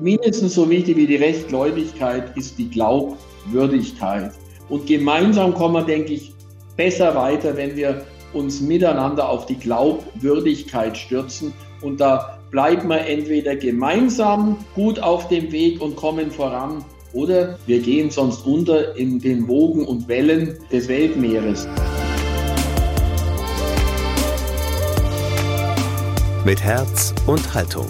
mindestens so wichtig wie die Rechtgläubigkeit ist die Glaubwürdigkeit. Und gemeinsam kommen wir, denke ich, besser weiter, wenn wir uns miteinander auf die Glaubwürdigkeit stürzen. Und da bleiben wir entweder gemeinsam gut auf dem Weg und kommen voran, oder wir gehen sonst unter in den Wogen und Wellen des Weltmeeres. Mit Herz und Haltung.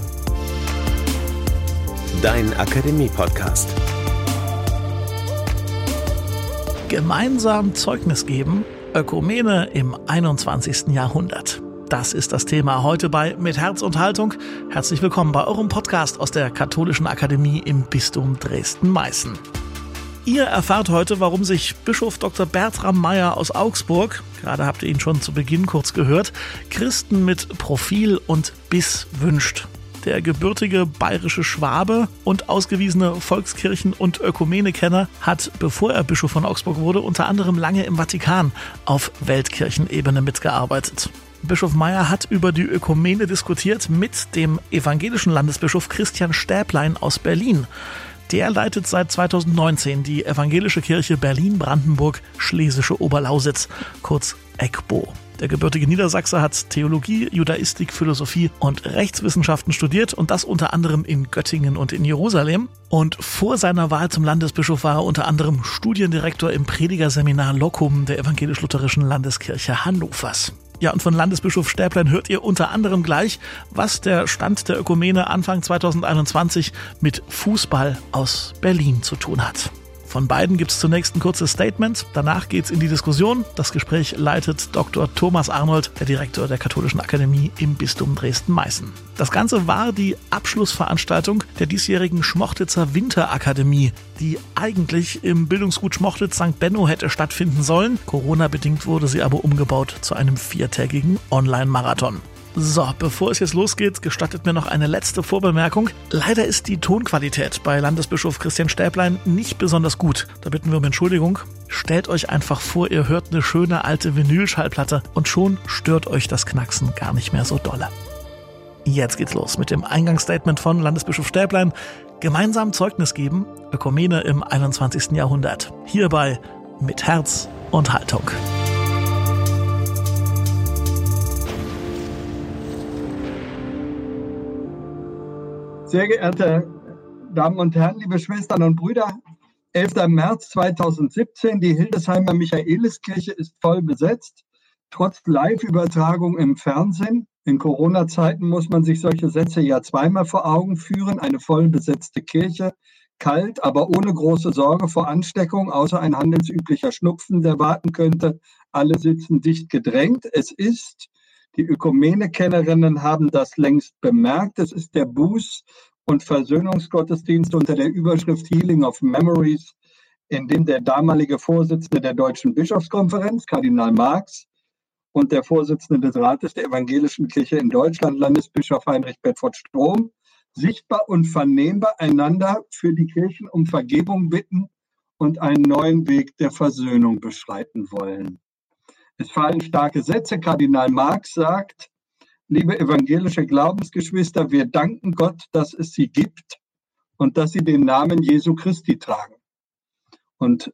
Dein Akademie-Podcast. Gemeinsam Zeugnis geben, Ökumene im 21. Jahrhundert. Das ist das Thema heute bei Mit Herz und Haltung. Herzlich willkommen bei eurem Podcast aus der Katholischen Akademie im Bistum Dresden-Meißen. Ihr erfahrt heute, warum sich Bischof Dr. Bertram Meyer aus Augsburg, gerade habt ihr ihn schon zu Beginn kurz gehört, Christen mit Profil und Biss wünscht der gebürtige bayerische Schwabe und ausgewiesene Volkskirchen- und Ökumenekenner, hat, bevor er Bischof von Augsburg wurde, unter anderem lange im Vatikan auf Weltkirchenebene mitgearbeitet. Bischof Meyer hat über die Ökumene diskutiert mit dem evangelischen Landesbischof Christian Stäblein aus Berlin. Der leitet seit 2019 die Evangelische Kirche Berlin-Brandenburg-Schlesische Oberlausitz, kurz EGBO. Der gebürtige Niedersachse hat Theologie, Judaistik, Philosophie und Rechtswissenschaften studiert und das unter anderem in Göttingen und in Jerusalem. Und vor seiner Wahl zum Landesbischof war er unter anderem Studiendirektor im Predigerseminar Locum der Evangelisch-Lutherischen Landeskirche Hannovers. Ja, und von Landesbischof Stäblein hört ihr unter anderem gleich, was der Stand der Ökumene Anfang 2021 mit Fußball aus Berlin zu tun hat. Von beiden gibt es zunächst ein kurzes Statement, danach geht es in die Diskussion. Das Gespräch leitet Dr. Thomas Arnold, der Direktor der Katholischen Akademie im Bistum Dresden-Meißen. Das Ganze war die Abschlussveranstaltung der diesjährigen Schmochtitzer Winterakademie, die eigentlich im Bildungsgut Schmochtitz St. Benno hätte stattfinden sollen. Corona-bedingt wurde sie aber umgebaut zu einem viertägigen Online-Marathon. So, bevor es jetzt losgeht, gestattet mir noch eine letzte Vorbemerkung. Leider ist die Tonqualität bei Landesbischof Christian Stäblein nicht besonders gut. Da bitten wir um Entschuldigung. Stellt euch einfach vor, ihr hört eine schöne alte Vinylschallplatte und schon stört euch das Knacksen gar nicht mehr so dolle. Jetzt geht's los mit dem Eingangsstatement von Landesbischof Stäblein. Gemeinsam Zeugnis geben, Ökumene im 21. Jahrhundert. Hierbei mit Herz und Haltung. Sehr geehrte Damen und Herren, liebe Schwestern und Brüder, 11. März 2017, die Hildesheimer Michaeliskirche ist voll besetzt, trotz Live-Übertragung im Fernsehen. In Corona-Zeiten muss man sich solche Sätze ja zweimal vor Augen führen. Eine voll besetzte Kirche, kalt, aber ohne große Sorge vor Ansteckung, außer ein handelsüblicher Schnupfen, der warten könnte. Alle sitzen dicht gedrängt. Es ist die Ökumene-Kennerinnen haben das längst bemerkt. Es ist der Buß- und Versöhnungsgottesdienst unter der Überschrift Healing of Memories, in dem der damalige Vorsitzende der Deutschen Bischofskonferenz, Kardinal Marx, und der Vorsitzende des Rates der Evangelischen Kirche in Deutschland, Landesbischof Heinrich Bedford Strom, sichtbar und vernehmbar einander für die Kirchen um Vergebung bitten und einen neuen Weg der Versöhnung beschreiten wollen. Es fallen starke Sätze. Kardinal Marx sagt, liebe evangelische Glaubensgeschwister, wir danken Gott, dass es sie gibt und dass sie den Namen Jesu Christi tragen. Und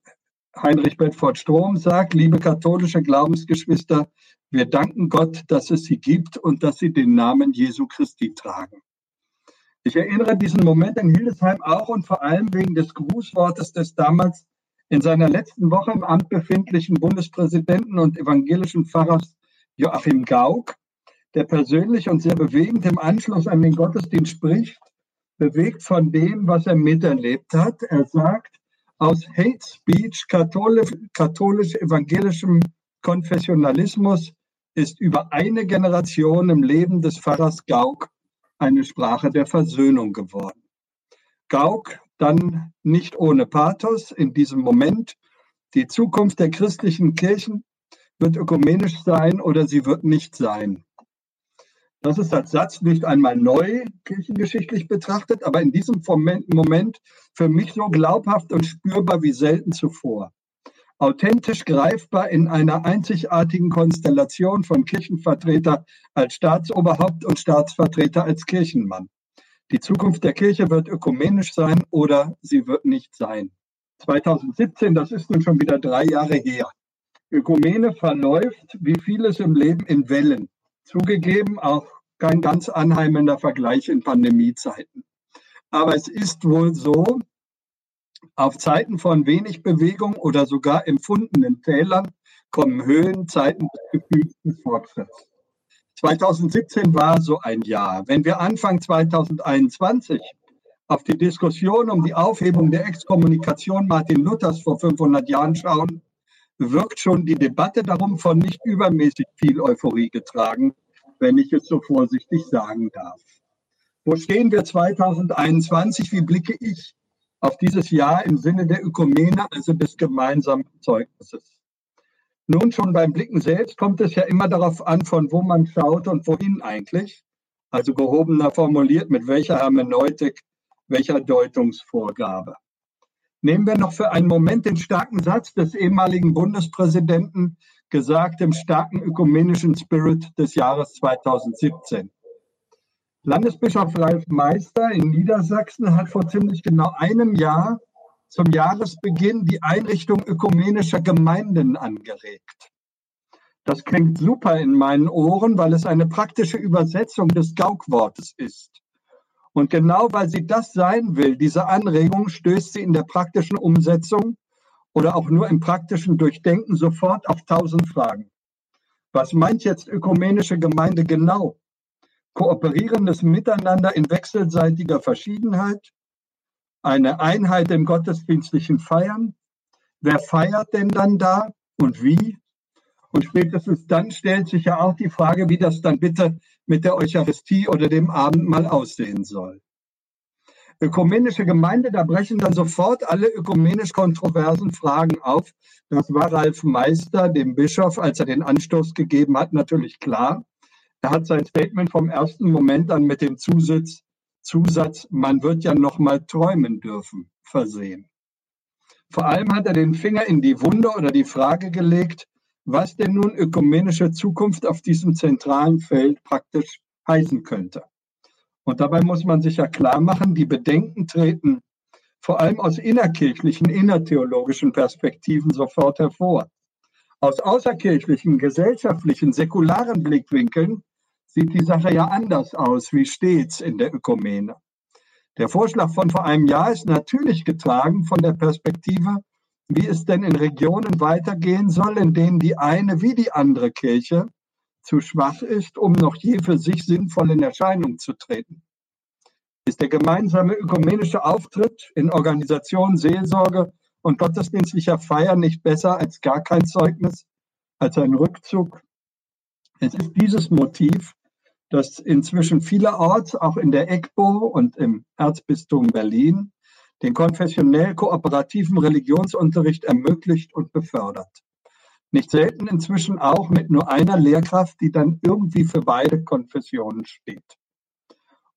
Heinrich Bedford Strom sagt, liebe katholische Glaubensgeschwister, wir danken Gott, dass es sie gibt und dass sie den Namen Jesu Christi tragen. Ich erinnere diesen Moment in Hildesheim auch und vor allem wegen des Grußwortes des damals in seiner letzten Woche im Amt befindlichen Bundespräsidenten und evangelischen Pfarrers Joachim Gauck, der persönlich und sehr bewegend im Anschluss an den Gottesdienst spricht, bewegt von dem, was er miterlebt hat. Er sagt, aus Hate Speech, katholisch-evangelischem Konfessionalismus ist über eine Generation im Leben des Pfarrers Gauck eine Sprache der Versöhnung geworden. Gauck dann nicht ohne Pathos in diesem Moment. Die Zukunft der christlichen Kirchen wird ökumenisch sein oder sie wird nicht sein. Das ist als Satz nicht einmal neu kirchengeschichtlich betrachtet, aber in diesem Moment für mich so glaubhaft und spürbar wie selten zuvor. Authentisch greifbar in einer einzigartigen Konstellation von Kirchenvertreter als Staatsoberhaupt und Staatsvertreter als Kirchenmann. Die Zukunft der Kirche wird ökumenisch sein oder sie wird nicht sein. 2017, das ist nun schon wieder drei Jahre her. Ökumene verläuft wie vieles im Leben in Wellen. Zugegeben auch kein ganz anheimelnder Vergleich in Pandemiezeiten. Aber es ist wohl so, auf Zeiten von wenig Bewegung oder sogar empfundenen Tälern kommen Höhenzeiten des gefühlten Fortschritts. 2017 war so ein Jahr. Wenn wir Anfang 2021 auf die Diskussion um die Aufhebung der Exkommunikation Martin Luthers vor 500 Jahren schauen, wirkt schon die Debatte darum von nicht übermäßig viel Euphorie getragen, wenn ich es so vorsichtig sagen darf. Wo stehen wir 2021? Wie blicke ich auf dieses Jahr im Sinne der Ökumene, also des gemeinsamen Zeugnisses? Nun schon beim Blicken selbst kommt es ja immer darauf an, von wo man schaut und wohin eigentlich. Also gehobener formuliert, mit welcher Hermeneutik, welcher Deutungsvorgabe. Nehmen wir noch für einen Moment den starken Satz des ehemaligen Bundespräsidenten, gesagt im starken ökumenischen Spirit des Jahres 2017. Landesbischof Ralf Meister in Niedersachsen hat vor ziemlich genau einem Jahr zum Jahresbeginn die Einrichtung ökumenischer Gemeinden angeregt. Das klingt super in meinen Ohren, weil es eine praktische Übersetzung des Gauk-Wortes ist. Und genau weil sie das sein will, diese Anregung, stößt sie in der praktischen Umsetzung oder auch nur im praktischen Durchdenken sofort auf tausend Fragen. Was meint jetzt ökumenische Gemeinde genau? Kooperierendes Miteinander in wechselseitiger Verschiedenheit? Eine Einheit im gottesdienstlichen Feiern. Wer feiert denn dann da und wie? Und spätestens dann stellt sich ja auch die Frage, wie das dann bitte mit der Eucharistie oder dem Abendmahl aussehen soll. Ökumenische Gemeinde, da brechen dann sofort alle ökumenisch kontroversen Fragen auf. Das war Ralf Meister, dem Bischof, als er den Anstoß gegeben hat, natürlich klar. Er hat sein Statement vom ersten Moment an mit dem Zusatz, Zusatz, man wird ja noch mal träumen dürfen, versehen. Vor allem hat er den Finger in die Wunde oder die Frage gelegt, was denn nun ökumenische Zukunft auf diesem zentralen Feld praktisch heißen könnte. Und dabei muss man sich ja klar machen, die Bedenken treten vor allem aus innerkirchlichen, innertheologischen Perspektiven sofort hervor. Aus außerkirchlichen, gesellschaftlichen, säkularen Blickwinkeln sieht die Sache ja anders aus, wie stets in der Ökumene. Der Vorschlag von vor einem Jahr ist natürlich getragen von der Perspektive, wie es denn in Regionen weitergehen soll, in denen die eine wie die andere Kirche zu schwach ist, um noch je für sich sinnvoll in Erscheinung zu treten. Ist der gemeinsame ökumenische Auftritt in Organisation, Seelsorge und gottesdienstlicher Feier nicht besser als gar kein Zeugnis, als ein Rückzug? Es ist dieses Motiv, das inzwischen vielerorts, auch in der EGBO und im Erzbistum Berlin, den konfessionell kooperativen Religionsunterricht ermöglicht und befördert. Nicht selten inzwischen auch mit nur einer Lehrkraft, die dann irgendwie für beide Konfessionen steht.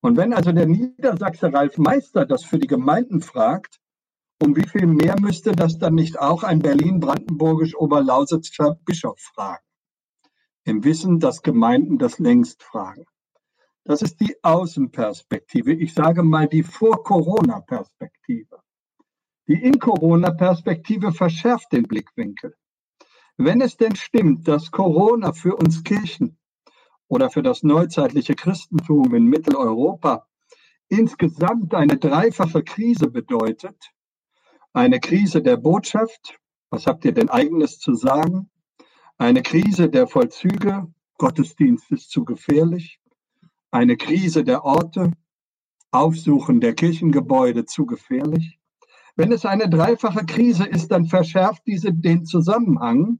Und wenn also der Niedersachse Ralf Meister das für die Gemeinden fragt, um wie viel mehr müsste das dann nicht auch ein berlin-brandenburgisch-oberlausitzer Bischof fragen? Im Wissen, dass Gemeinden das längst fragen. Das ist die Außenperspektive. Ich sage mal die Vor-Corona-Perspektive. Die In-Corona-Perspektive verschärft den Blickwinkel. Wenn es denn stimmt, dass Corona für uns Kirchen oder für das neuzeitliche Christentum in Mitteleuropa insgesamt eine dreifache Krise bedeutet, eine Krise der Botschaft, was habt ihr denn eigenes zu sagen? Eine Krise der Vollzüge, Gottesdienst ist zu gefährlich. Eine Krise der Orte, Aufsuchen der Kirchengebäude zu gefährlich. Wenn es eine dreifache Krise ist, dann verschärft diese den Zusammenhang,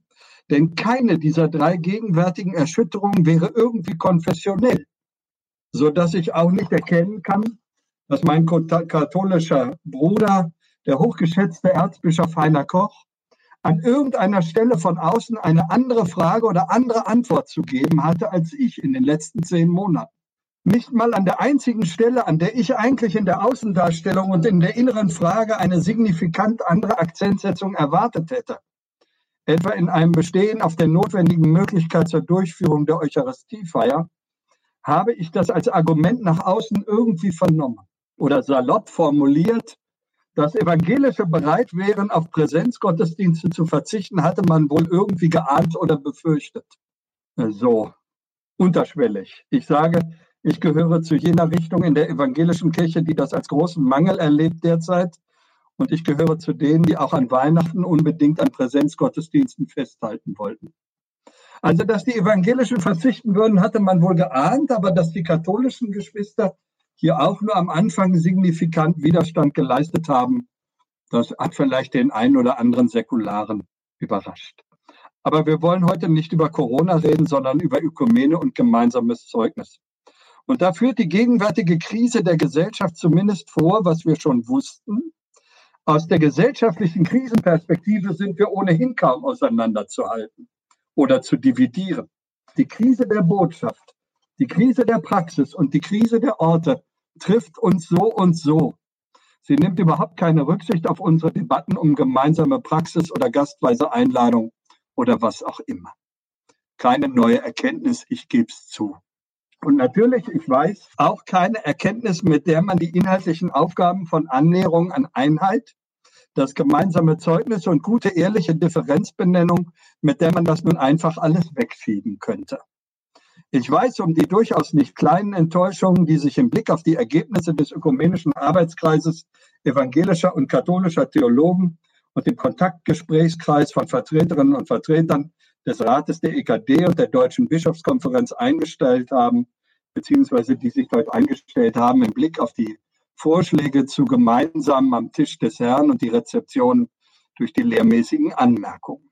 denn keine dieser drei gegenwärtigen Erschütterungen wäre irgendwie konfessionell, so dass ich auch nicht erkennen kann, dass mein katholischer Bruder, der hochgeschätzte Erzbischof Heiner Koch, an irgendeiner Stelle von außen eine andere Frage oder andere Antwort zu geben hatte als ich in den letzten zehn Monaten. Nicht mal an der einzigen Stelle, an der ich eigentlich in der Außendarstellung und in der inneren Frage eine signifikant andere Akzentsetzung erwartet hätte. Etwa in einem Bestehen auf der notwendigen Möglichkeit zur Durchführung der Eucharistiefeier, habe ich das als Argument nach außen irgendwie vernommen oder salopp formuliert, dass Evangelische bereit wären, auf Präsenzgottesdienste zu verzichten, hatte man wohl irgendwie geahnt oder befürchtet. So, unterschwellig. Ich sage, ich gehöre zu jener Richtung in der evangelischen Kirche, die das als großen Mangel erlebt derzeit. Und ich gehöre zu denen, die auch an Weihnachten unbedingt an Präsenzgottesdiensten festhalten wollten. Also, dass die Evangelischen verzichten würden, hatte man wohl geahnt, aber dass die katholischen Geschwister hier auch nur am Anfang signifikant Widerstand geleistet haben, das hat vielleicht den einen oder anderen Säkularen überrascht. Aber wir wollen heute nicht über Corona reden, sondern über Ökumene und gemeinsames Zeugnis. Und da führt die gegenwärtige Krise der Gesellschaft zumindest vor, was wir schon wussten. Aus der gesellschaftlichen Krisenperspektive sind wir ohnehin kaum auseinanderzuhalten oder zu dividieren. Die Krise der Botschaft, die Krise der Praxis und die Krise der Orte trifft uns so und so. Sie nimmt überhaupt keine Rücksicht auf unsere Debatten um gemeinsame Praxis oder gastweise Einladung oder was auch immer. Keine neue Erkenntnis, ich gebe es zu. Und natürlich, ich weiß, auch keine Erkenntnis, mit der man die inhaltlichen Aufgaben von Annäherung an Einheit, das gemeinsame Zeugnis und gute ehrliche Differenzbenennung, mit der man das nun einfach alles wegschieben könnte. Ich weiß um die durchaus nicht kleinen Enttäuschungen, die sich im Blick auf die Ergebnisse des ökumenischen Arbeitskreises evangelischer und katholischer Theologen und dem Kontaktgesprächskreis von Vertreterinnen und Vertretern des Rates der EKD und der Deutschen Bischofskonferenz eingestellt haben, beziehungsweise die sich dort eingestellt haben im Blick auf die Vorschläge zu gemeinsam am Tisch des Herrn und die Rezeption durch die lehrmäßigen Anmerkungen.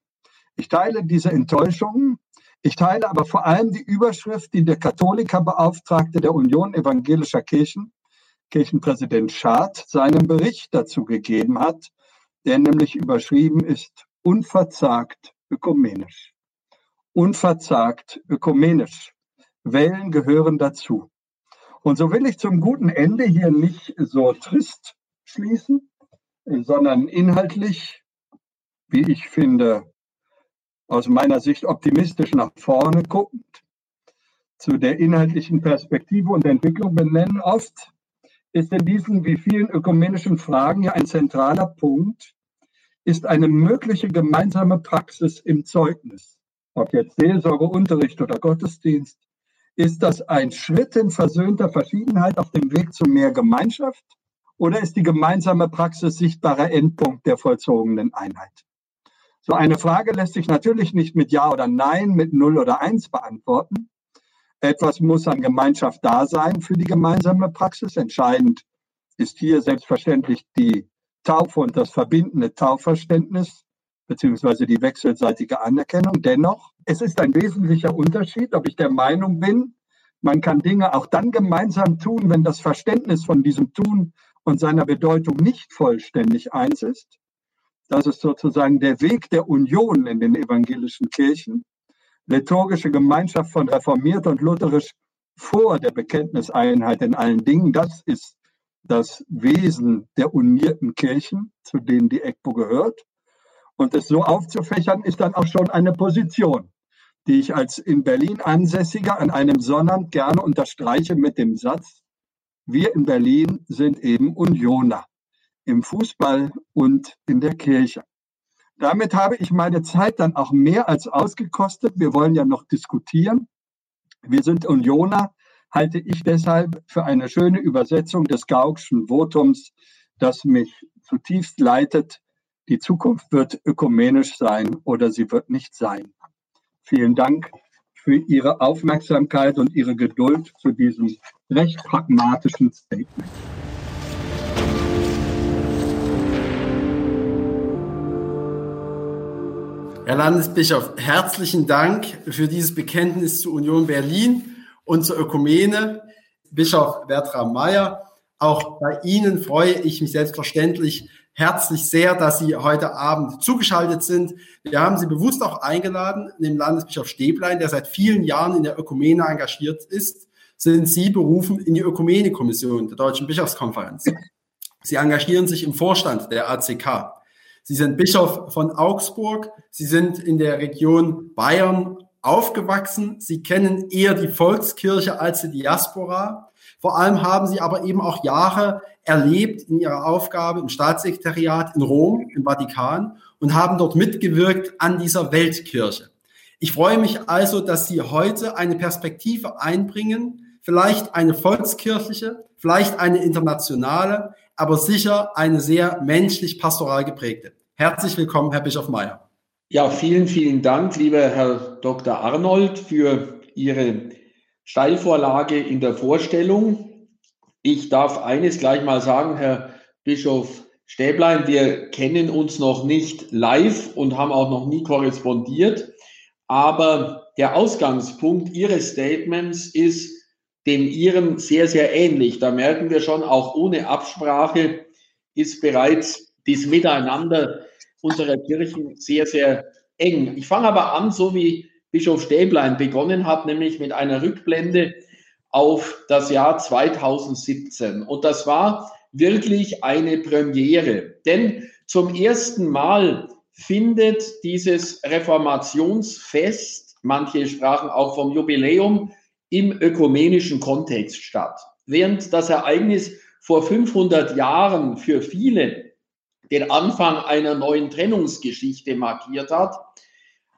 Ich teile diese Enttäuschungen ich teile aber vor allem die Überschrift, die der Katholikerbeauftragte der Union evangelischer Kirchen, Kirchenpräsident Schad, seinem Bericht dazu gegeben hat, der nämlich überschrieben ist, unverzagt ökumenisch. Unverzagt ökumenisch. Wellen gehören dazu. Und so will ich zum guten Ende hier nicht so trist schließen, sondern inhaltlich, wie ich finde, aus meiner Sicht optimistisch nach vorne guckend, zu der inhaltlichen Perspektive und Entwicklung benennen. Oft ist in diesen wie vielen ökumenischen Fragen ja ein zentraler Punkt, ist eine mögliche gemeinsame Praxis im Zeugnis, ob jetzt Seelsorge, Unterricht oder Gottesdienst, ist das ein Schritt in versöhnter Verschiedenheit auf dem Weg zu mehr Gemeinschaft oder ist die gemeinsame Praxis sichtbarer Endpunkt der vollzogenen Einheit? So eine Frage lässt sich natürlich nicht mit Ja oder Nein, mit Null oder Eins beantworten. Etwas muss an Gemeinschaft da sein für die gemeinsame Praxis. Entscheidend ist hier selbstverständlich die Taufe und das verbindende Taufverständnis beziehungsweise die wechselseitige Anerkennung. Dennoch, es ist ein wesentlicher Unterschied, ob ich der Meinung bin, man kann Dinge auch dann gemeinsam tun, wenn das Verständnis von diesem Tun und seiner Bedeutung nicht vollständig eins ist, das ist sozusagen der Weg der Union in den evangelischen Kirchen. Liturgische Gemeinschaft von reformiert und lutherisch vor der Bekenntniseinheit in allen Dingen. Das ist das Wesen der unierten Kirchen, zu denen die EGPO gehört. Und es so aufzufächern, ist dann auch schon eine Position, die ich als in Berlin Ansässiger an einem Sonnabend gerne unterstreiche mit dem Satz, wir in Berlin sind eben Unioner im Fußball und in der Kirche. Damit habe ich meine Zeit dann auch mehr als ausgekostet. Wir wollen ja noch diskutieren. Wir sind Unioner, halte ich deshalb für eine schöne Übersetzung des Gaukschen Votums, das mich zutiefst leitet. Die Zukunft wird ökumenisch sein oder sie wird nicht sein. Vielen Dank für Ihre Aufmerksamkeit und Ihre Geduld zu diesem recht pragmatischen Statement. Herr Landesbischof, herzlichen Dank für dieses Bekenntnis zur Union Berlin und zur Ökumene. Bischof Bertram Mayer, auch bei Ihnen freue ich mich selbstverständlich herzlich sehr, dass Sie heute Abend zugeschaltet sind. Wir haben Sie bewusst auch eingeladen, dem Landesbischof Stäblein, der seit vielen Jahren in der Ökumene engagiert ist, sind Sie berufen in die Ökumene-Kommission der Deutschen Bischofskonferenz. Sie engagieren sich im Vorstand der ACK. Sie sind Bischof von Augsburg. Sie sind in der Region Bayern aufgewachsen. Sie kennen eher die Volkskirche als die Diaspora. Vor allem haben Sie aber eben auch Jahre erlebt in Ihrer Aufgabe im Staatssekretariat in Rom, im Vatikan und haben dort mitgewirkt an dieser Weltkirche. Ich freue mich also, dass Sie heute eine Perspektive einbringen, vielleicht eine volkskirchliche, vielleicht eine internationale, aber sicher eine sehr menschlich pastoral geprägte. Herzlich willkommen, Herr Bischof Meyer. Ja, vielen, vielen Dank, lieber Herr Dr. Arnold, für Ihre Steilvorlage in der Vorstellung. Ich darf eines gleich mal sagen, Herr Bischof Stäblein, wir kennen uns noch nicht live und haben auch noch nie korrespondiert. Aber der Ausgangspunkt Ihres Statements ist dem Ihrem sehr, sehr ähnlich. Da merken wir schon, auch ohne Absprache ist bereits das Miteinander unserer Kirchen sehr, sehr eng. Ich fange aber an, so wie Bischof Stäblein begonnen hat, nämlich mit einer Rückblende auf das Jahr 2017. Und das war wirklich eine Premiere, denn zum ersten Mal findet dieses Reformationsfest, manche sprachen auch vom Jubiläum, im ökumenischen Kontext statt. Während das Ereignis vor 500 Jahren für viele den Anfang einer neuen Trennungsgeschichte markiert hat,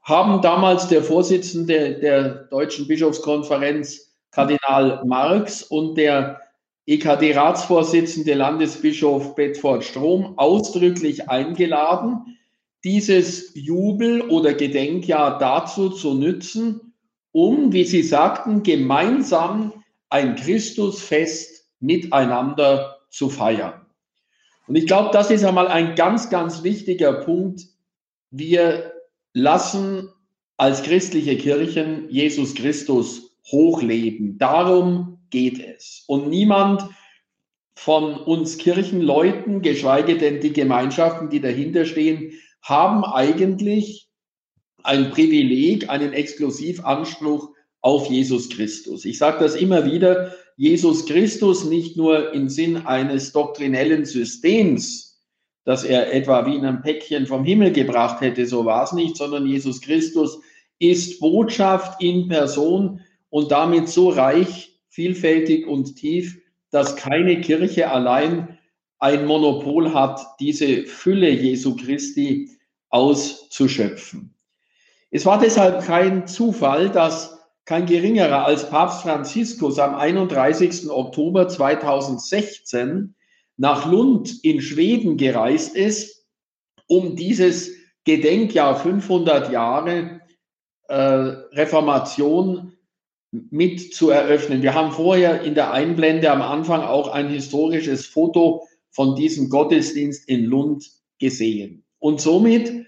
haben damals der Vorsitzende der Deutschen Bischofskonferenz, Kardinal Marx, und der EKD-Ratsvorsitzende Landesbischof Bedford Strom ausdrücklich eingeladen, dieses Jubel- oder Gedenkjahr dazu zu nützen, um, wie Sie sagten, gemeinsam ein Christusfest miteinander zu feiern. Und ich glaube, das ist einmal ein ganz, ganz wichtiger Punkt. Wir lassen als christliche Kirchen Jesus Christus hochleben. Darum geht es. Und niemand von uns Kirchenleuten, geschweige denn die Gemeinschaften, die dahinter stehen, haben eigentlich ein Privileg, einen Exklusivanspruch auf Jesus Christus. Ich sage das immer wieder, Jesus Christus nicht nur im Sinn eines doktrinellen Systems, dass er etwa wie in einem Päckchen vom Himmel gebracht hätte, so war es nicht, sondern Jesus Christus ist Botschaft in Person und damit so reich, vielfältig und tief, dass keine Kirche allein ein Monopol hat, diese Fülle Jesu Christi auszuschöpfen. Es war deshalb kein Zufall, dass kein geringerer als Papst Franziskus am 31. Oktober 2016 nach Lund in Schweden gereist ist, um dieses Gedenkjahr 500 Jahre äh, Reformation mit zu eröffnen. Wir haben vorher in der Einblende am Anfang auch ein historisches Foto von diesem Gottesdienst in Lund gesehen. Und somit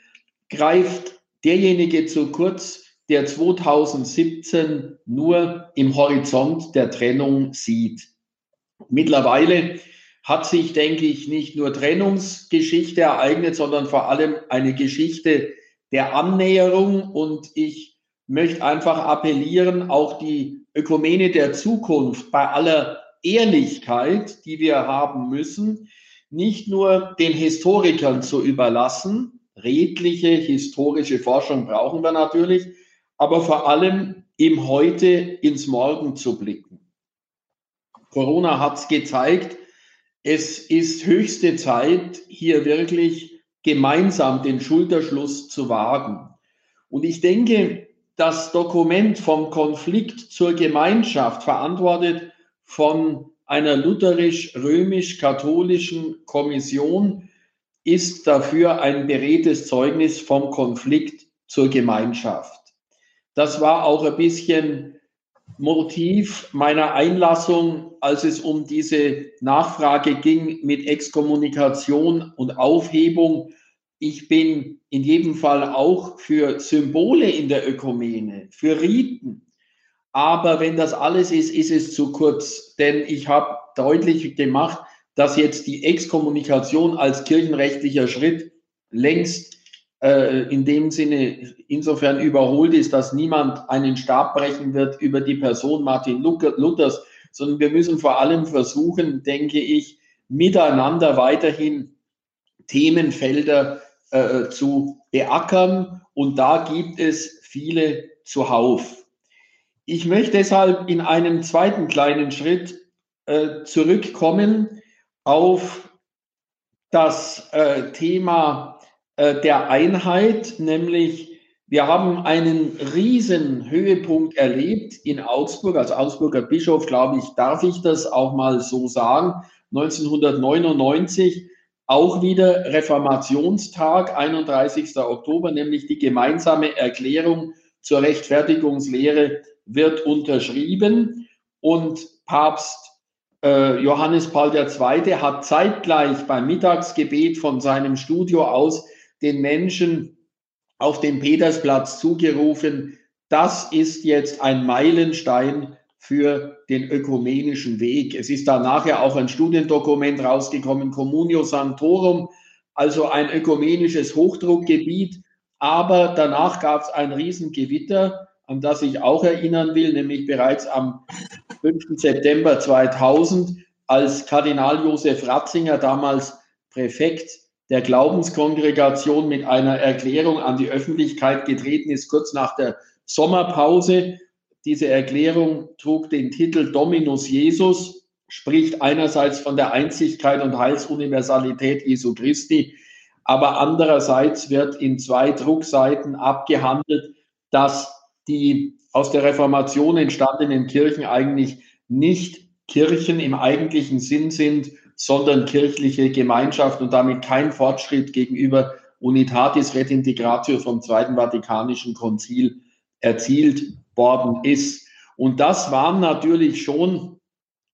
greift derjenige zu kurz, der 2017 nur im Horizont der Trennung sieht. Mittlerweile hat sich, denke ich, nicht nur Trennungsgeschichte ereignet, sondern vor allem eine Geschichte der Annäherung. Und ich möchte einfach appellieren, auch die Ökumene der Zukunft bei aller Ehrlichkeit, die wir haben müssen, nicht nur den Historikern zu überlassen, redliche historische Forschung brauchen wir natürlich, aber vor allem im Heute ins Morgen zu blicken. Corona hat es gezeigt, es ist höchste Zeit, hier wirklich gemeinsam den Schulterschluss zu wagen. Und ich denke, das Dokument vom Konflikt zur Gemeinschaft, verantwortet von einer lutherisch-römisch-katholischen Kommission, ist dafür ein beredtes Zeugnis vom Konflikt zur Gemeinschaft. Das war auch ein bisschen Motiv meiner Einlassung, als es um diese Nachfrage ging mit Exkommunikation und Aufhebung. Ich bin in jedem Fall auch für Symbole in der Ökumene, für Riten. Aber wenn das alles ist, ist es zu kurz. Denn ich habe deutlich gemacht, dass jetzt die Exkommunikation als kirchenrechtlicher Schritt längst äh, in dem Sinne insofern überholt ist, dass niemand einen Stab brechen wird über die Person Martin Luthers, sondern wir müssen vor allem versuchen, denke ich, miteinander weiterhin Themenfelder äh, zu beackern. Und da gibt es viele zuhauf. Ich möchte deshalb in einem zweiten kleinen Schritt äh, zurückkommen auf das äh, Thema äh, der Einheit, nämlich wir haben einen riesen Höhepunkt erlebt in Augsburg. Als Augsburger Bischof, glaube ich, darf ich das auch mal so sagen. 1999 auch wieder Reformationstag, 31. Oktober, nämlich die gemeinsame Erklärung zur Rechtfertigungslehre wird unterschrieben und Papst Johannes Paul II. hat zeitgleich beim Mittagsgebet von seinem Studio aus den Menschen auf dem Petersplatz zugerufen, das ist jetzt ein Meilenstein für den ökumenischen Weg. Es ist da nachher auch ein Studiendokument rausgekommen, Communio Santorum, also ein ökumenisches Hochdruckgebiet. Aber danach gab es ein Riesengewitter, an das ich auch erinnern will, nämlich bereits am 5. September 2000, als Kardinal Josef Ratzinger, damals Präfekt der Glaubenskongregation, mit einer Erklärung an die Öffentlichkeit getreten ist, kurz nach der Sommerpause. Diese Erklärung trug den Titel Dominus Jesus, spricht einerseits von der Einzigkeit und Heilsuniversalität Jesu Christi, aber andererseits wird in zwei Druckseiten abgehandelt, dass die aus der Reformation entstandenen Kirchen eigentlich nicht Kirchen im eigentlichen Sinn sind, sondern kirchliche Gemeinschaft und damit kein Fortschritt gegenüber Unitatis Redintegratio vom Zweiten Vatikanischen Konzil erzielt worden ist. Und das waren natürlich schon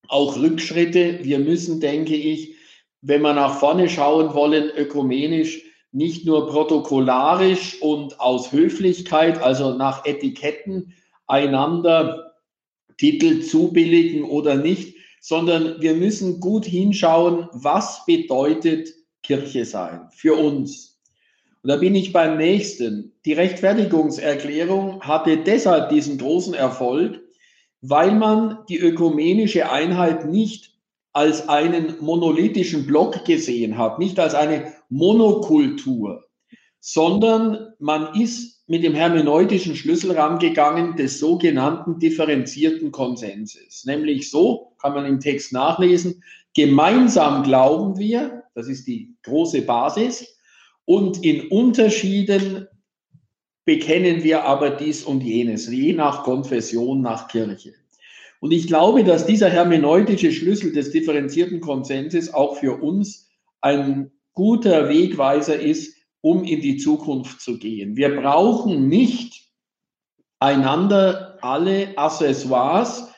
auch Rückschritte. Wir müssen, denke ich, wenn wir nach vorne schauen wollen, ökumenisch nicht nur protokollarisch und aus Höflichkeit, also nach Etiketten, einander Titel zubilligen oder nicht, sondern wir müssen gut hinschauen, was bedeutet Kirche sein für uns. Und da bin ich beim nächsten. Die Rechtfertigungserklärung hatte deshalb diesen großen Erfolg, weil man die ökumenische Einheit nicht als einen monolithischen Block gesehen hat, nicht als eine Monokultur, sondern man ist mit dem hermeneutischen Schlüssel rangegangen des sogenannten differenzierten Konsenses. Nämlich so, kann man im Text nachlesen, gemeinsam glauben wir, das ist die große Basis, und in Unterschieden bekennen wir aber dies und jenes, je nach Konfession, nach Kirche. Und ich glaube, dass dieser hermeneutische Schlüssel des differenzierten Konsenses auch für uns ein guter Wegweiser ist, um in die Zukunft zu gehen. Wir brauchen nicht einander alle Accessoires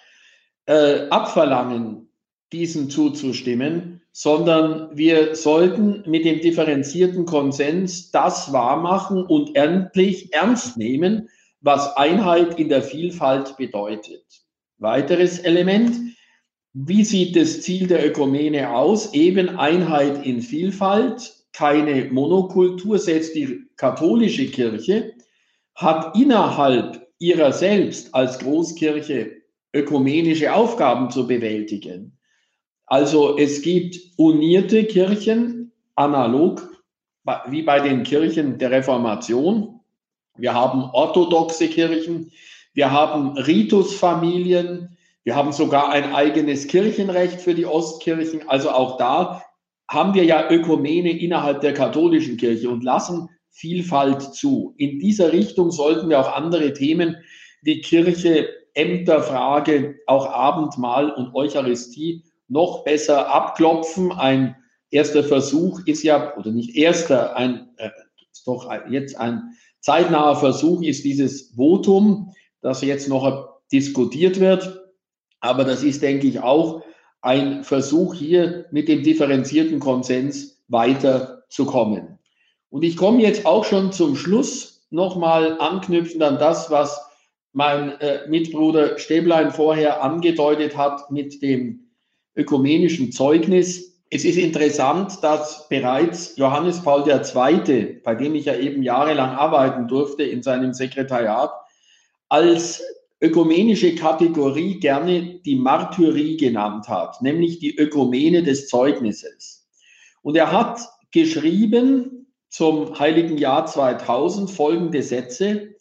äh, abverlangen, diesen zuzustimmen, sondern wir sollten mit dem differenzierten Konsens das wahrmachen und endlich ernst nehmen, was Einheit in der Vielfalt bedeutet. Weiteres Element, wie sieht das Ziel der Ökumene aus? Eben Einheit in Vielfalt, keine Monokultur, selbst die katholische Kirche hat innerhalb ihrer selbst als Großkirche ökumenische Aufgaben zu bewältigen. Also es gibt unierte Kirchen, analog wie bei den Kirchen der Reformation. Wir haben orthodoxe Kirchen, wir haben Ritusfamilien, wir haben sogar ein eigenes Kirchenrecht für die Ostkirchen. Also auch da haben wir ja Ökumene innerhalb der katholischen Kirche und lassen Vielfalt zu. In dieser Richtung sollten wir auch andere Themen wie Kirche, Ämterfrage, auch Abendmahl und Eucharistie noch besser abklopfen. Ein erster Versuch ist ja, oder nicht erster, ein, äh, ist doch jetzt ein zeitnaher Versuch ist dieses Votum, das jetzt noch diskutiert wird. Aber das ist, denke ich, auch ein Versuch hier mit dem differenzierten Konsens weiterzukommen. Und ich komme jetzt auch schon zum Schluss nochmal anknüpfend an das, was mein äh, Mitbruder Stäblein vorher angedeutet hat mit dem ökumenischen Zeugnis. Es ist interessant, dass bereits Johannes Paul II., bei dem ich ja eben jahrelang arbeiten durfte in seinem Sekretariat, als ökumenische Kategorie gerne die Martyrie genannt hat, nämlich die Ökumene des Zeugnisses. Und er hat geschrieben zum heiligen Jahr 2000 folgende Sätze.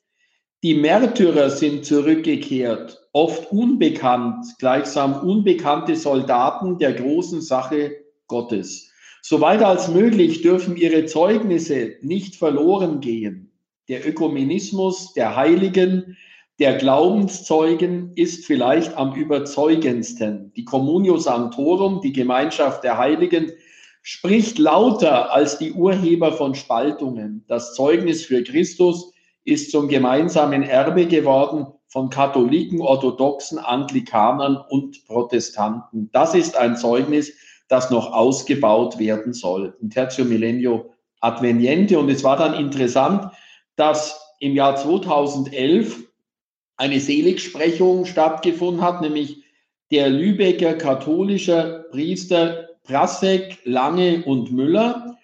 Die Märtyrer sind zurückgekehrt, oft unbekannt, gleichsam unbekannte Soldaten der großen Sache Gottes. Soweit als möglich dürfen ihre Zeugnisse nicht verloren gehen. Der Ökumenismus der Heiligen, der Glaubenszeugen ist vielleicht am überzeugendsten. Die Communio Sanctorum, die Gemeinschaft der Heiligen, spricht lauter als die Urheber von Spaltungen. Das Zeugnis für Christus ist zum gemeinsamen Erbe geworden von Katholiken, Orthodoxen, Anglikanern und Protestanten. Das ist ein Zeugnis, das noch ausgebaut werden soll. In Tertio Millennio Adveniente. Und es war dann interessant, dass im Jahr 2011 eine Seligsprechung stattgefunden hat, nämlich der Lübecker katholischer Priester Prasek, Lange und Müller.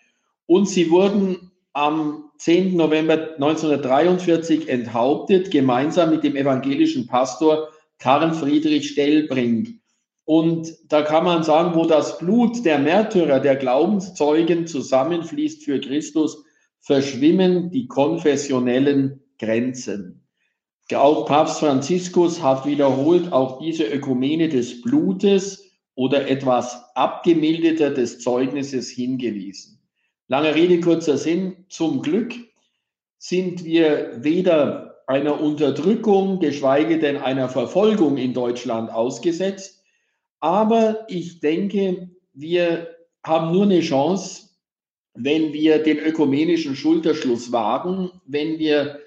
Und sie wurden am 10. November 1943 enthauptet, gemeinsam mit dem evangelischen Pastor Karl Friedrich Stellbrink. Und da kann man sagen, wo das Blut der Märtyrer, der Glaubenszeugen zusammenfließt für Christus, verschwimmen die konfessionellen Grenzen. Auch Papst Franziskus hat wiederholt auch diese Ökumene des Blutes oder etwas abgemilderter des Zeugnisses hingewiesen. Lange Rede, kurzer Sinn. Zum Glück sind wir weder einer Unterdrückung, geschweige denn einer Verfolgung in Deutschland ausgesetzt. Aber ich denke, wir haben nur eine Chance, wenn wir den ökumenischen Schulterschluss wagen, wenn wir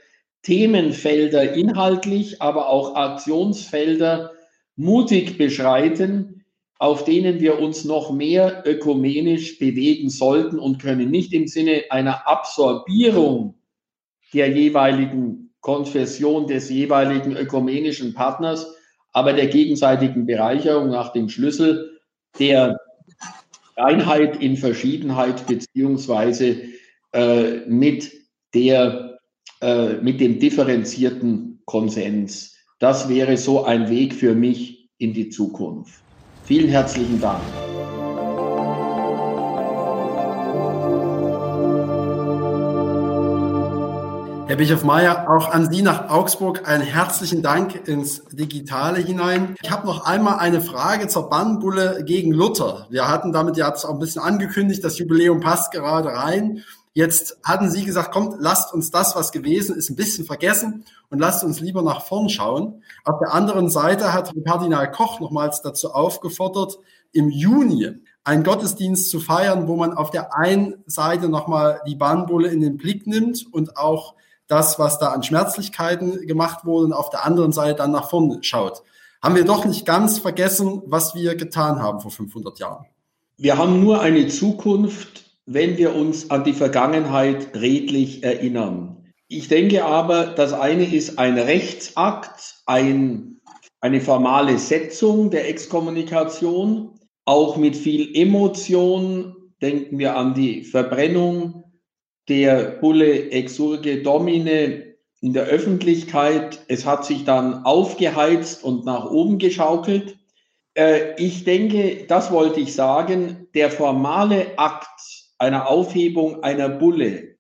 Themenfelder inhaltlich, aber auch Aktionsfelder mutig beschreiten, auf denen wir uns noch mehr ökumenisch bewegen sollten und können. Nicht im Sinne einer Absorbierung der jeweiligen Konfession des jeweiligen ökumenischen Partners, aber der gegenseitigen Bereicherung nach dem Schlüssel der Einheit in Verschiedenheit beziehungsweise äh, mit der äh, mit dem differenzierten Konsens. Das wäre so ein Weg für mich in die Zukunft. Vielen herzlichen Dank. Herr Bischof Mayer, auch an Sie nach Augsburg einen herzlichen Dank ins Digitale hinein. Ich habe noch einmal eine Frage zur Bannbulle gegen Luther. Wir hatten damit ja auch ein bisschen angekündigt, das Jubiläum passt gerade rein. Jetzt hatten Sie gesagt, kommt, lasst uns das, was gewesen ist, ein bisschen vergessen und lasst uns lieber nach vorn schauen. Auf der anderen Seite hat Kardinal Koch nochmals dazu aufgefordert, im Juni einen Gottesdienst zu feiern, wo man auf der einen Seite nochmal die Bannbulle in den Blick nimmt und auch das, was da an Schmerzlichkeiten gemacht wurde, und auf der anderen Seite dann nach vorne schaut. Haben wir doch nicht ganz vergessen, was wir getan haben vor 500 Jahren. Wir haben nur eine Zukunft, wenn wir uns an die Vergangenheit redlich erinnern. Ich denke aber, das eine ist ein Rechtsakt, ein, eine formale Setzung der Exkommunikation, auch mit viel Emotion. Denken wir an die Verbrennung der Bulle Exurge Domine in der Öffentlichkeit. Es hat sich dann aufgeheizt und nach oben geschaukelt. Äh, ich denke, das wollte ich sagen, der formale Akt einer Aufhebung einer Bulle,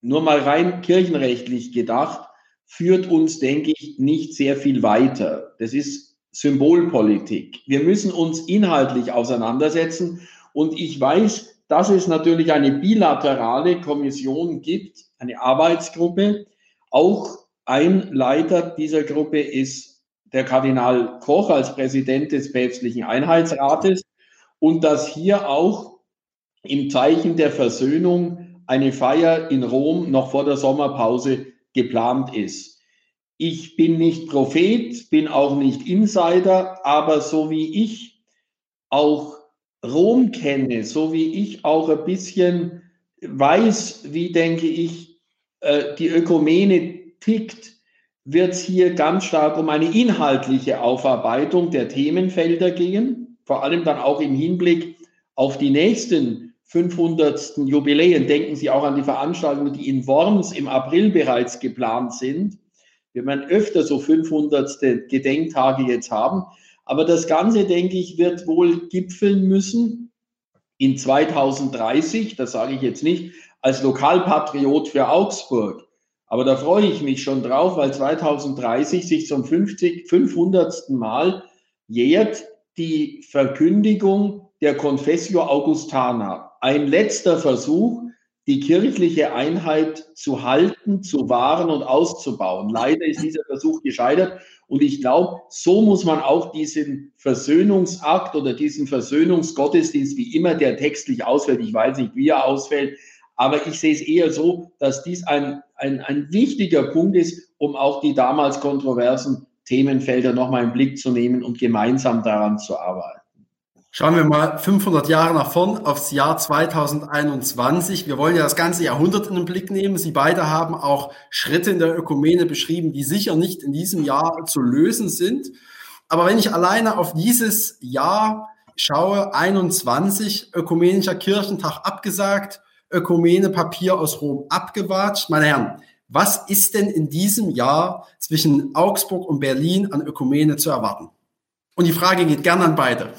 nur mal rein kirchenrechtlich gedacht, führt uns, denke ich, nicht sehr viel weiter. Das ist Symbolpolitik. Wir müssen uns inhaltlich auseinandersetzen. Und ich weiß, dass es natürlich eine bilaterale Kommission gibt, eine Arbeitsgruppe. Auch ein Leiter dieser Gruppe ist der Kardinal Koch als Präsident des päpstlichen Einheitsrates und dass hier auch im Zeichen der Versöhnung eine Feier in Rom noch vor der Sommerpause geplant ist. Ich bin nicht Prophet, bin auch nicht Insider, aber so wie ich auch Rom kenne, so wie ich auch ein bisschen weiß, wie denke ich, äh, die Ökumene tickt, wird es hier ganz stark um eine inhaltliche Aufarbeitung der Themenfelder gehen, vor allem dann auch im Hinblick auf die nächsten 500. Jubiläen. Denken Sie auch an die Veranstaltungen, die in Worms im April bereits geplant sind. Wir werden öfter so 500. Gedenktage jetzt haben. Aber das Ganze, denke ich, wird wohl gipfeln müssen in 2030, das sage ich jetzt nicht, als Lokalpatriot für Augsburg. Aber da freue ich mich schon drauf, weil 2030 sich zum 50, 500. Mal jährt die Verkündigung der Confessio Augustana. Ein letzter Versuch, die kirchliche Einheit zu halten, zu wahren und auszubauen. Leider ist dieser Versuch gescheitert. Und ich glaube, so muss man auch diesen Versöhnungsakt oder diesen Versöhnungsgottesdienst, wie immer der textlich ausfällt, ich weiß nicht, wie er ausfällt, aber ich sehe es eher so, dass dies ein, ein, ein wichtiger Punkt ist, um auch die damals kontroversen Themenfelder nochmal im Blick zu nehmen und gemeinsam daran zu arbeiten. Schauen wir mal 500 Jahre nach vorn aufs Jahr 2021. Wir wollen ja das ganze Jahrhundert in den Blick nehmen. Sie beide haben auch Schritte in der Ökumene beschrieben, die sicher nicht in diesem Jahr zu lösen sind. Aber wenn ich alleine auf dieses Jahr schaue, 21, Ökumenischer Kirchentag abgesagt, Ökumene Papier aus Rom abgewatscht. Meine Herren, was ist denn in diesem Jahr zwischen Augsburg und Berlin an Ökumene zu erwarten? Und die Frage geht gern an beide.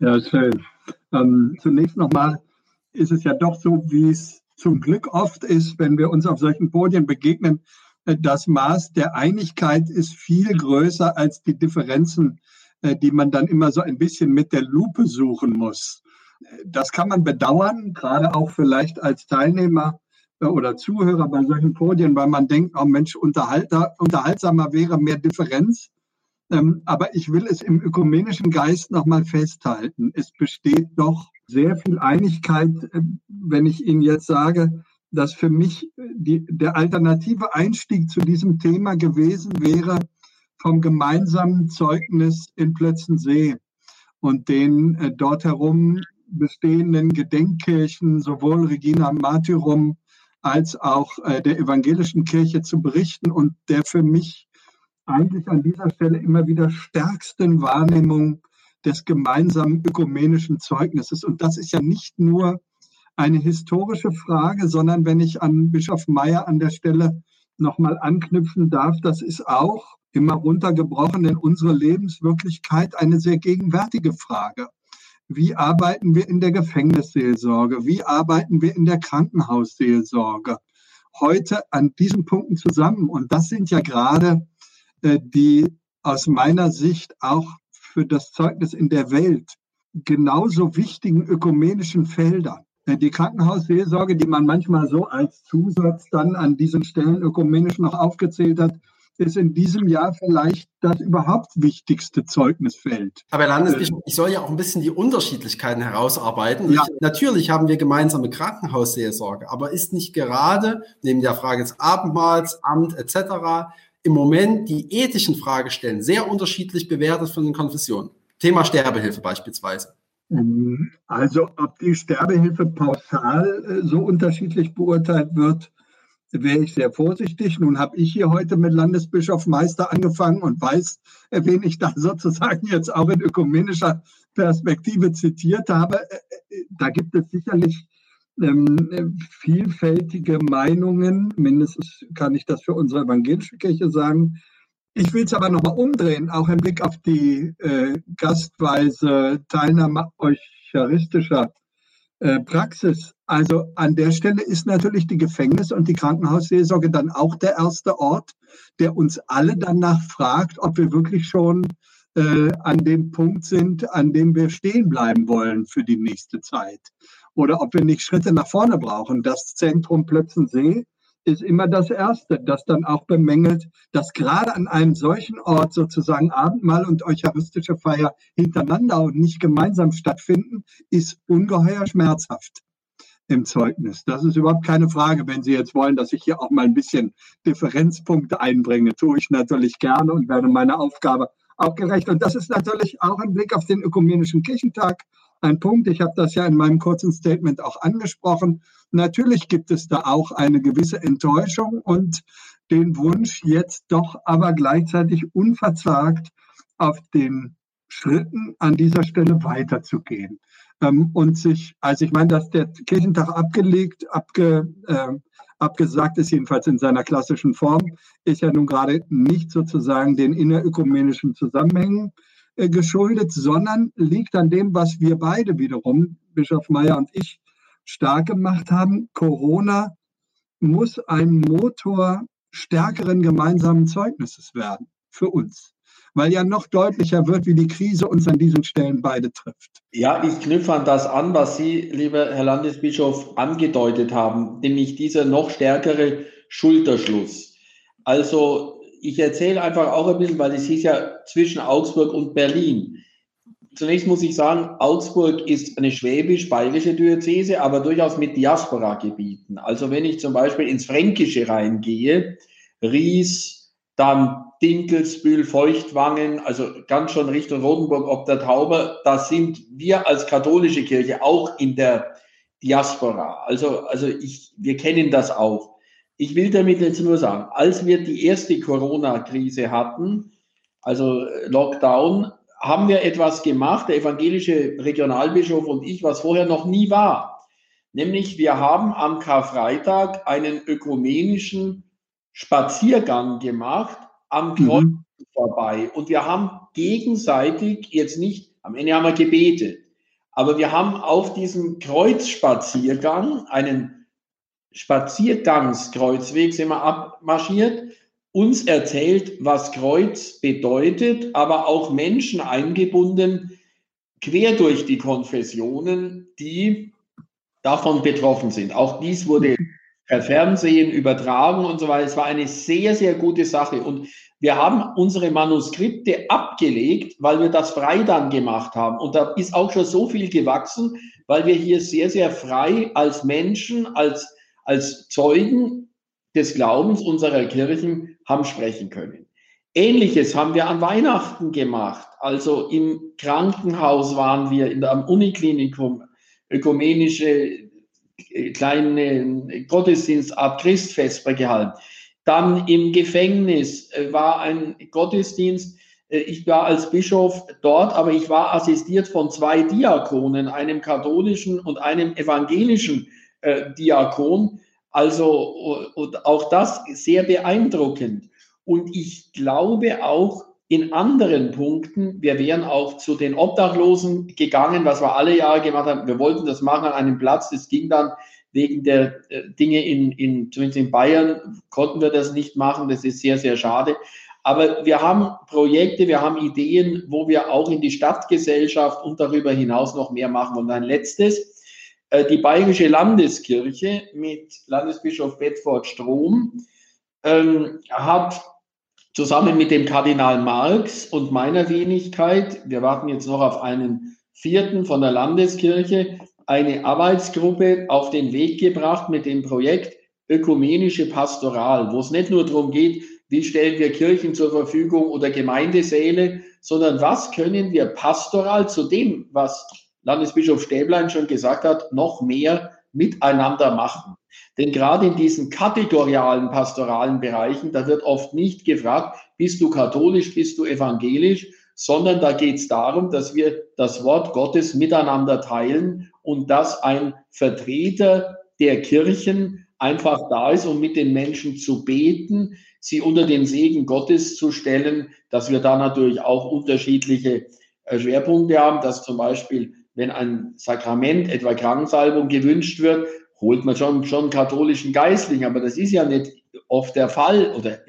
Ja, schön. Ähm, zunächst nochmal ist es ja doch so, wie es zum Glück oft ist, wenn wir uns auf solchen Podien begegnen, äh, das Maß der Einigkeit ist viel größer als die Differenzen, äh, die man dann immer so ein bisschen mit der Lupe suchen muss. Das kann man bedauern, gerade auch vielleicht als Teilnehmer äh, oder Zuhörer bei solchen Podien, weil man denkt, oh Mensch, unterhaltsamer wäre mehr Differenz. Ähm, aber ich will es im ökumenischen Geist nochmal festhalten. Es besteht doch sehr viel Einigkeit, äh, wenn ich Ihnen jetzt sage, dass für mich äh, die, der alternative Einstieg zu diesem Thema gewesen wäre vom gemeinsamen Zeugnis in Plötzensee und den äh, dort herum bestehenden Gedenkkirchen, sowohl Regina Martyrum als auch äh, der evangelischen Kirche zu berichten und der für mich eigentlich an dieser Stelle immer wieder stärksten Wahrnehmung des gemeinsamen ökumenischen Zeugnisses. Und das ist ja nicht nur eine historische Frage, sondern wenn ich an Bischof Meyer an der Stelle nochmal anknüpfen darf, das ist auch immer runtergebrochen in unsere Lebenswirklichkeit eine sehr gegenwärtige Frage. Wie arbeiten wir in der Gefängnisseelsorge? Wie arbeiten wir in der Krankenhausseelsorge? Heute an diesen Punkten zusammen. Und das sind ja gerade die aus meiner Sicht auch für das Zeugnis in der Welt genauso wichtigen ökumenischen Felder. Äh, die Krankenhausseelsorge, die man manchmal so als Zusatz dann an diesen Stellen ökumenisch noch aufgezählt hat, ist in diesem Jahr vielleicht das überhaupt wichtigste Zeugnisfeld. Aber Landesbischof, äh, ich soll ja auch ein bisschen die Unterschiedlichkeiten herausarbeiten. Ja. Ich, natürlich haben wir gemeinsame Krankenhausseelsorge, aber ist nicht gerade neben der Frage des Abendmahls, Amt etc im Moment die ethischen Fragestellen sehr unterschiedlich bewertet von den Konfessionen. Thema Sterbehilfe beispielsweise. Ähm, also ob die Sterbehilfe pauschal äh, so unterschiedlich beurteilt wird, wäre ich sehr vorsichtig. Nun habe ich hier heute mit Landesbischof Meister angefangen und weiß, äh, wen ich da sozusagen jetzt auch in ökumenischer Perspektive zitiert habe. Äh, da gibt es sicherlich ähm, vielfältige Meinungen. Mindestens kann ich das für unsere evangelische Kirche sagen. Ich will es aber nochmal umdrehen, auch im Blick auf die äh, gastweise Teilnahme eucharistischer äh, Praxis. Also an der Stelle ist natürlich die Gefängnis- und die Krankenhausseelsorge dann auch der erste Ort, der uns alle danach fragt, ob wir wirklich schon äh, an dem Punkt sind, an dem wir stehen bleiben wollen für die nächste Zeit oder ob wir nicht Schritte nach vorne brauchen. Das Zentrum Plötzensee ist immer das Erste, das dann auch bemängelt, dass gerade an einem solchen Ort sozusagen Abendmahl und eucharistische Feier hintereinander und nicht gemeinsam stattfinden, ist ungeheuer schmerzhaft im Zeugnis. Das ist überhaupt keine Frage. Wenn Sie jetzt wollen, dass ich hier auch mal ein bisschen Differenzpunkte einbringe, tue ich natürlich gerne und werde meiner Aufgabe auch gerecht. Und das ist natürlich auch im Blick auf den Ökumenischen Kirchentag ein Punkt. Ich habe das ja in meinem kurzen Statement auch angesprochen. Natürlich gibt es da auch eine gewisse Enttäuschung und den Wunsch, jetzt doch aber gleichzeitig unverzagt auf den Schritten an dieser Stelle weiterzugehen. Ähm, und sich, also ich meine, dass der Kirchentag abgelegt, abge, äh, abgesagt ist, jedenfalls in seiner klassischen Form, ist ja nun gerade nicht sozusagen den innerökumenischen Zusammenhängen geschuldet, sondern liegt an dem, was wir beide wiederum, Bischof Meyer und ich, stark gemacht haben. Corona muss ein Motor stärkeren gemeinsamen Zeugnisses werden für uns weil ja noch deutlicher wird, wie die Krise uns an diesen Stellen beide trifft. Ja, ich knüpfe an das an, was Sie, lieber Herr Landesbischof, angedeutet haben, nämlich dieser noch stärkere Schulterschluss. Also ich erzähle einfach auch ein bisschen, weil es hieß ja zwischen Augsburg und Berlin. Zunächst muss ich sagen, Augsburg ist eine schwäbisch-bayerische Diözese, aber durchaus mit Diaspora-Gebieten. Also wenn ich zum Beispiel ins Fränkische reingehe, Ries, dann Dinkelsbühl, Feuchtwangen, also ganz schon Richtung Rotenburg ob der Tauber, da sind wir als katholische Kirche auch in der Diaspora. Also, also ich, wir kennen das auch. Ich will damit jetzt nur sagen, als wir die erste Corona-Krise hatten, also Lockdown, haben wir etwas gemacht, der evangelische Regionalbischof und ich, was vorher noch nie war. Nämlich wir haben am Karfreitag einen ökumenischen Spaziergang gemacht am Kreuz mhm. vorbei. Und wir haben gegenseitig jetzt nicht, am Ende haben wir gebetet, aber wir haben auf diesem Kreuzspaziergang einen Spaziergangskreuzweg sind wir abmarschiert, uns erzählt, was Kreuz bedeutet, aber auch Menschen eingebunden, quer durch die Konfessionen, die davon betroffen sind. Auch dies wurde per Fernsehen übertragen und so weiter. Es war eine sehr, sehr gute Sache. Und wir haben unsere Manuskripte abgelegt, weil wir das frei dann gemacht haben. Und da ist auch schon so viel gewachsen, weil wir hier sehr, sehr frei als Menschen, als als Zeugen des Glaubens unserer Kirchen haben sprechen können. Ähnliches haben wir an Weihnachten gemacht. Also im Krankenhaus waren wir, in der, am Uniklinikum, ökumenische äh, kleine Gottesdienstart Christfesper gehalten. Dann im Gefängnis äh, war ein Gottesdienst. Äh, ich war als Bischof dort, aber ich war assistiert von zwei Diakonen, einem katholischen und einem evangelischen äh, Diakon. Also und auch das sehr beeindruckend. Und ich glaube auch in anderen Punkten, wir wären auch zu den Obdachlosen gegangen, was wir alle Jahre gemacht haben. Wir wollten das machen an einem Platz. Das ging dann wegen der äh, Dinge in, in, zumindest in Bayern, konnten wir das nicht machen. Das ist sehr, sehr schade. Aber wir haben Projekte, wir haben Ideen, wo wir auch in die Stadtgesellschaft und darüber hinaus noch mehr machen. Und ein letztes, die Bayerische Landeskirche mit Landesbischof Bedford Strom ähm, hat zusammen mit dem Kardinal Marx und meiner Wenigkeit, wir warten jetzt noch auf einen vierten von der Landeskirche, eine Arbeitsgruppe auf den Weg gebracht mit dem Projekt Ökumenische Pastoral, wo es nicht nur darum geht, wie stellen wir Kirchen zur Verfügung oder Gemeindesäle, sondern was können wir pastoral zu dem, was Landesbischof Stäblein schon gesagt hat, noch mehr miteinander machen. Denn gerade in diesen kategorialen pastoralen Bereichen, da wird oft nicht gefragt, bist du katholisch, bist du evangelisch, sondern da geht es darum, dass wir das Wort Gottes miteinander teilen und dass ein Vertreter der Kirchen einfach da ist, um mit den Menschen zu beten, sie unter den Segen Gottes zu stellen, dass wir da natürlich auch unterschiedliche äh, Schwerpunkte haben, dass zum Beispiel wenn ein Sakrament, etwa Krankensalbung, gewünscht wird, holt man schon, schon einen katholischen Geistlichen. Aber das ist ja nicht oft der Fall oder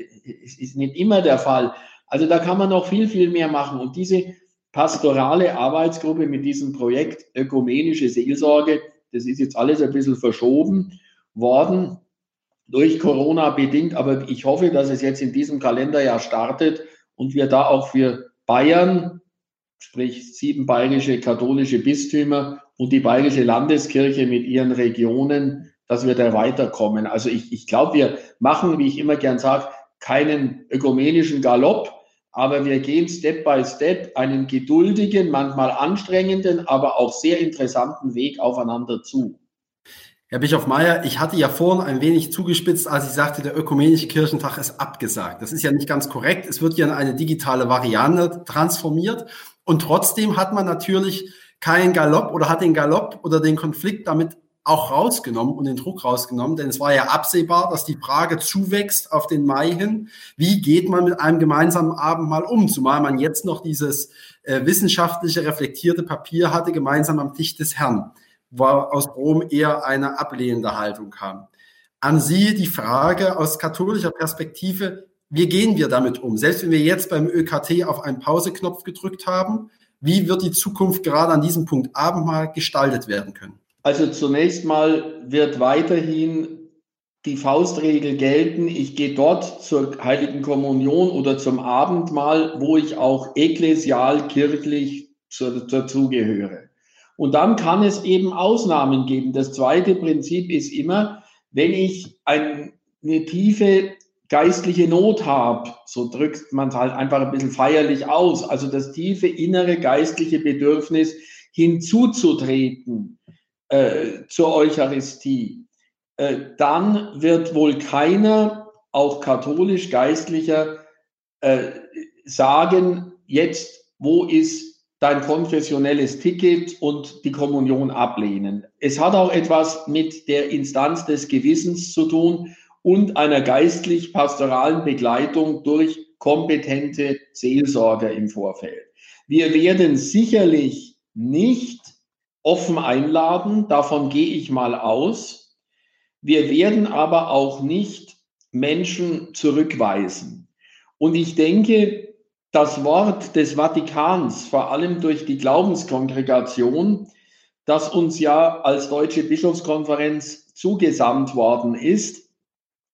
es ist nicht immer der Fall. Also da kann man noch viel, viel mehr machen. Und diese pastorale Arbeitsgruppe mit diesem Projekt Ökumenische Seelsorge, das ist jetzt alles ein bisschen verschoben worden durch Corona bedingt. Aber ich hoffe, dass es jetzt in diesem Kalenderjahr startet und wir da auch für Bayern sprich sieben bayerische katholische Bistümer und die bayerische Landeskirche mit ihren Regionen, dass wir da weiterkommen. Also ich, ich glaube, wir machen, wie ich immer gern sage, keinen ökumenischen Galopp, aber wir gehen Step by Step einen geduldigen, manchmal anstrengenden, aber auch sehr interessanten Weg aufeinander zu. Herr Bischof Mayer, ich hatte ja vorhin ein wenig zugespitzt, als ich sagte, der ökumenische Kirchentag ist abgesagt. Das ist ja nicht ganz korrekt. Es wird ja in eine digitale Variante transformiert. Und trotzdem hat man natürlich keinen Galopp oder hat den Galopp oder den Konflikt damit auch rausgenommen und den Druck rausgenommen, denn es war ja absehbar, dass die Frage zuwächst auf den Mai hin. Wie geht man mit einem gemeinsamen Abendmahl um? Zumal man jetzt noch dieses äh, wissenschaftliche, reflektierte Papier hatte, gemeinsam am Tisch des Herrn, wo aus Rom eher eine ablehnende Haltung kam. an Sie die Frage aus katholischer Perspektive, wie gehen wir damit um? Selbst wenn wir jetzt beim ÖKT auf einen Pauseknopf gedrückt haben, wie wird die Zukunft gerade an diesem Punkt Abendmahl gestaltet werden können? Also zunächst mal wird weiterhin die Faustregel gelten. Ich gehe dort zur Heiligen Kommunion oder zum Abendmahl, wo ich auch ekklesial kirchlich dazugehöre. Und dann kann es eben Ausnahmen geben. Das zweite Prinzip ist immer, wenn ich eine tiefe geistliche Not habe, so drückt man es halt einfach ein bisschen feierlich aus, also das tiefe innere geistliche Bedürfnis hinzuzutreten äh, zur Eucharistie, äh, dann wird wohl keiner, auch katholisch geistlicher, äh, sagen, jetzt, wo ist dein konfessionelles Ticket und die Kommunion ablehnen. Es hat auch etwas mit der Instanz des Gewissens zu tun und einer geistlich-pastoralen Begleitung durch kompetente Seelsorger im Vorfeld. Wir werden sicherlich nicht offen einladen, davon gehe ich mal aus. Wir werden aber auch nicht Menschen zurückweisen. Und ich denke, das Wort des Vatikans, vor allem durch die Glaubenskongregation, das uns ja als Deutsche Bischofskonferenz zugesandt worden ist,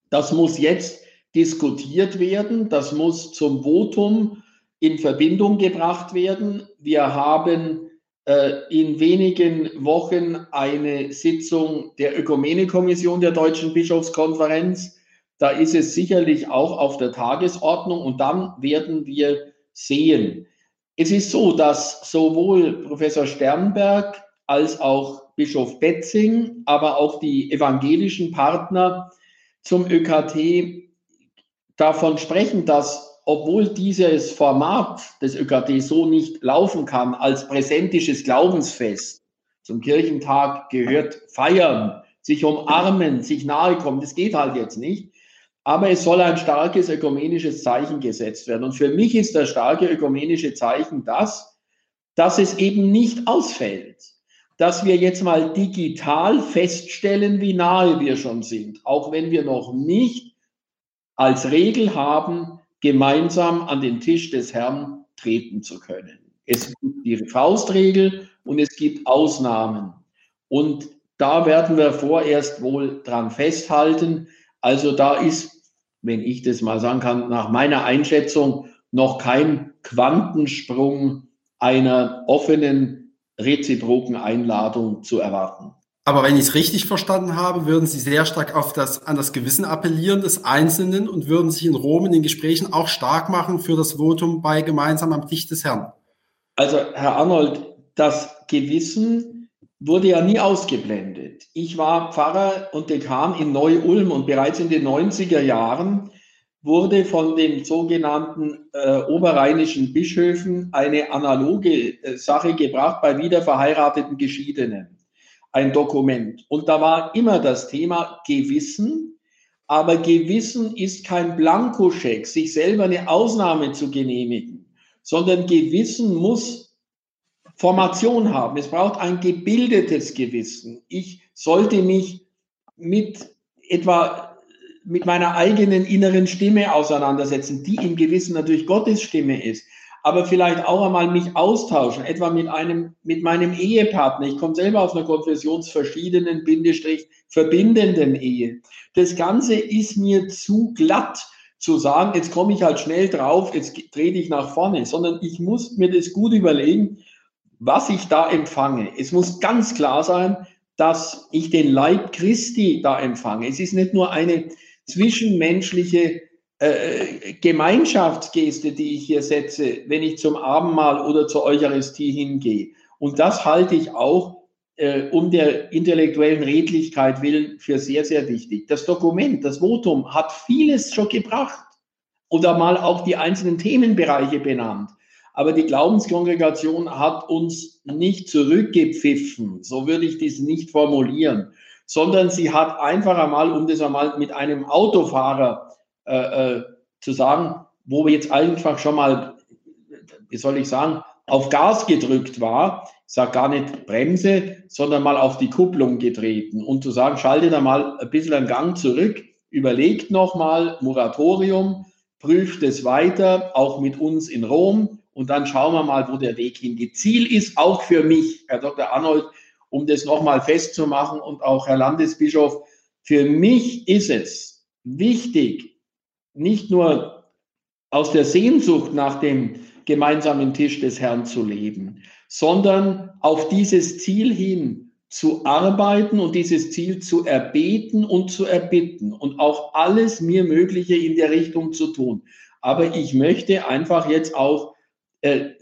das muss jetzt diskutiert werden, das muss zum Votum in Verbindung gebracht werden. Wir haben äh, in wenigen Wochen eine Sitzung der Ökumenekommission der Deutschen Bischofskonferenz. Da ist es sicherlich auch auf der Tagesordnung und dann werden wir sehen. Es ist so, dass sowohl Professor Sternberg als auch Bischof Betzing, aber auch die evangelischen Partner zum ÖKT davon sprechen, dass obwohl dieses Format des ÖKT so nicht laufen kann als präsentisches Glaubensfest, zum Kirchentag gehört feiern, sich umarmen, sich nahe kommen, das geht halt jetzt nicht. Aber es soll ein starkes ökumenisches Zeichen gesetzt werden. Und für mich ist das starke ökumenische Zeichen das, dass es eben nicht ausfällt dass wir jetzt mal digital feststellen, wie nahe wir schon sind, auch wenn wir noch nicht als Regel haben, gemeinsam an den Tisch des Herrn treten zu können. Es gibt die Faustregel und es gibt Ausnahmen. Und da werden wir vorerst wohl dran festhalten. Also da ist, wenn ich das mal sagen kann, nach meiner Einschätzung noch kein Quantensprung einer offenen reziproken Einladung zu erwarten. Aber wenn ich es richtig verstanden habe, würden Sie sehr stark auf das, an das Gewissen appellieren des Einzelnen und würden sich in Rom in den Gesprächen auch stark machen für das Votum bei gemeinsam am Tisch des Herrn. Also, Herr Arnold, das Gewissen wurde ja nie ausgeblendet. Ich war Pfarrer und Dekan in Neu-Ulm und bereits in den 90er Jahren wurde von den sogenannten äh, oberrheinischen Bischöfen eine analoge äh, Sache gebracht bei wiederverheirateten Geschiedenen. Ein Dokument. Und da war immer das Thema Gewissen. Aber Gewissen ist kein Blankoscheck, sich selber eine Ausnahme zu genehmigen, sondern Gewissen muss Formation haben. Es braucht ein gebildetes Gewissen. Ich sollte mich mit etwa mit meiner eigenen inneren Stimme auseinandersetzen, die im Gewissen natürlich Gottes Stimme ist, aber vielleicht auch einmal mich austauschen, etwa mit einem, mit meinem Ehepartner. Ich komme selber aus einer konfessionsverschiedenen, Bindestrich, verbindenden Ehe. Das Ganze ist mir zu glatt zu sagen, jetzt komme ich halt schnell drauf, jetzt trete ich nach vorne, sondern ich muss mir das gut überlegen, was ich da empfange. Es muss ganz klar sein, dass ich den Leib Christi da empfange. Es ist nicht nur eine zwischenmenschliche äh, Gemeinschaftsgeste, die ich hier setze, wenn ich zum Abendmahl oder zur Eucharistie hingehe. Und das halte ich auch äh, um der intellektuellen Redlichkeit willen für sehr, sehr wichtig. Das Dokument, das Votum hat vieles schon gebracht oder mal auch die einzelnen Themenbereiche benannt. Aber die Glaubenskongregation hat uns nicht zurückgepfiffen, so würde ich dies nicht formulieren, sondern sie hat einfach einmal, um das einmal mit einem Autofahrer äh, äh, zu sagen, wo wir jetzt einfach schon mal, wie soll ich sagen, auf Gas gedrückt war, sag gar nicht Bremse, sondern mal auf die Kupplung getreten. Und zu sagen, schalte da mal ein bisschen einen Gang zurück, überlegt nochmal, Moratorium, prüft es weiter, auch mit uns in Rom und dann schauen wir mal, wo der Weg hingeht. Ziel ist auch für mich, Herr Dr. Arnold, um das nochmal festzumachen und auch Herr Landesbischof, für mich ist es wichtig, nicht nur aus der Sehnsucht nach dem gemeinsamen Tisch des Herrn zu leben, sondern auf dieses Ziel hin zu arbeiten und dieses Ziel zu erbeten und zu erbitten und auch alles mir Mögliche in der Richtung zu tun. Aber ich möchte einfach jetzt auch äh,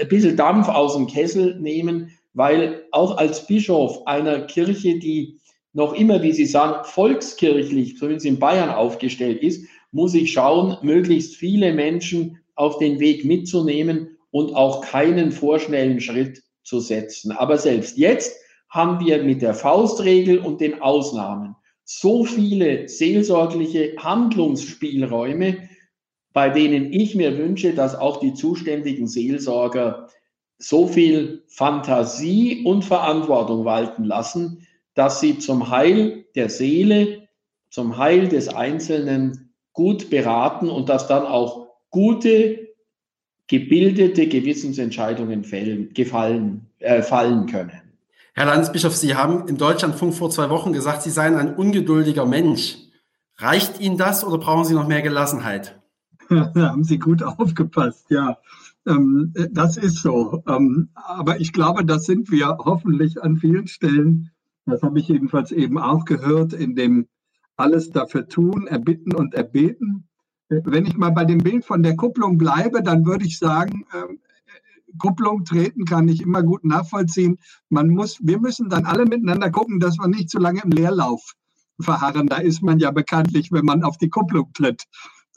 ein bisschen Dampf aus dem Kessel nehmen, weil auch als Bischof einer Kirche, die noch immer, wie Sie sagen, volkskirchlich, zumindest in Bayern aufgestellt ist, muss ich schauen, möglichst viele Menschen auf den Weg mitzunehmen und auch keinen vorschnellen Schritt zu setzen. Aber selbst jetzt haben wir mit der Faustregel und den Ausnahmen so viele seelsorgliche Handlungsspielräume, bei denen ich mir wünsche, dass auch die zuständigen Seelsorger so viel Fantasie und Verantwortung walten lassen, dass sie zum Heil der Seele, zum Heil des Einzelnen gut beraten und dass dann auch gute, gebildete Gewissensentscheidungen fällen, gefallen, äh, fallen können. Herr Landesbischof, Sie haben im Deutschlandfunk vor zwei Wochen gesagt, Sie seien ein ungeduldiger Mensch. Reicht Ihnen das oder brauchen Sie noch mehr Gelassenheit? da haben Sie gut aufgepasst, ja. Ähm, das ist so. Ähm, aber ich glaube, das sind wir hoffentlich an vielen Stellen. Das habe ich jedenfalls eben auch gehört, in dem alles dafür tun, erbitten und erbeten. Wenn ich mal bei dem Bild von der Kupplung bleibe, dann würde ich sagen, äh, Kupplung treten kann ich immer gut nachvollziehen. Man muss, wir müssen dann alle miteinander gucken, dass wir nicht zu lange im Leerlauf verharren. Da ist man ja bekanntlich, wenn man auf die Kupplung tritt.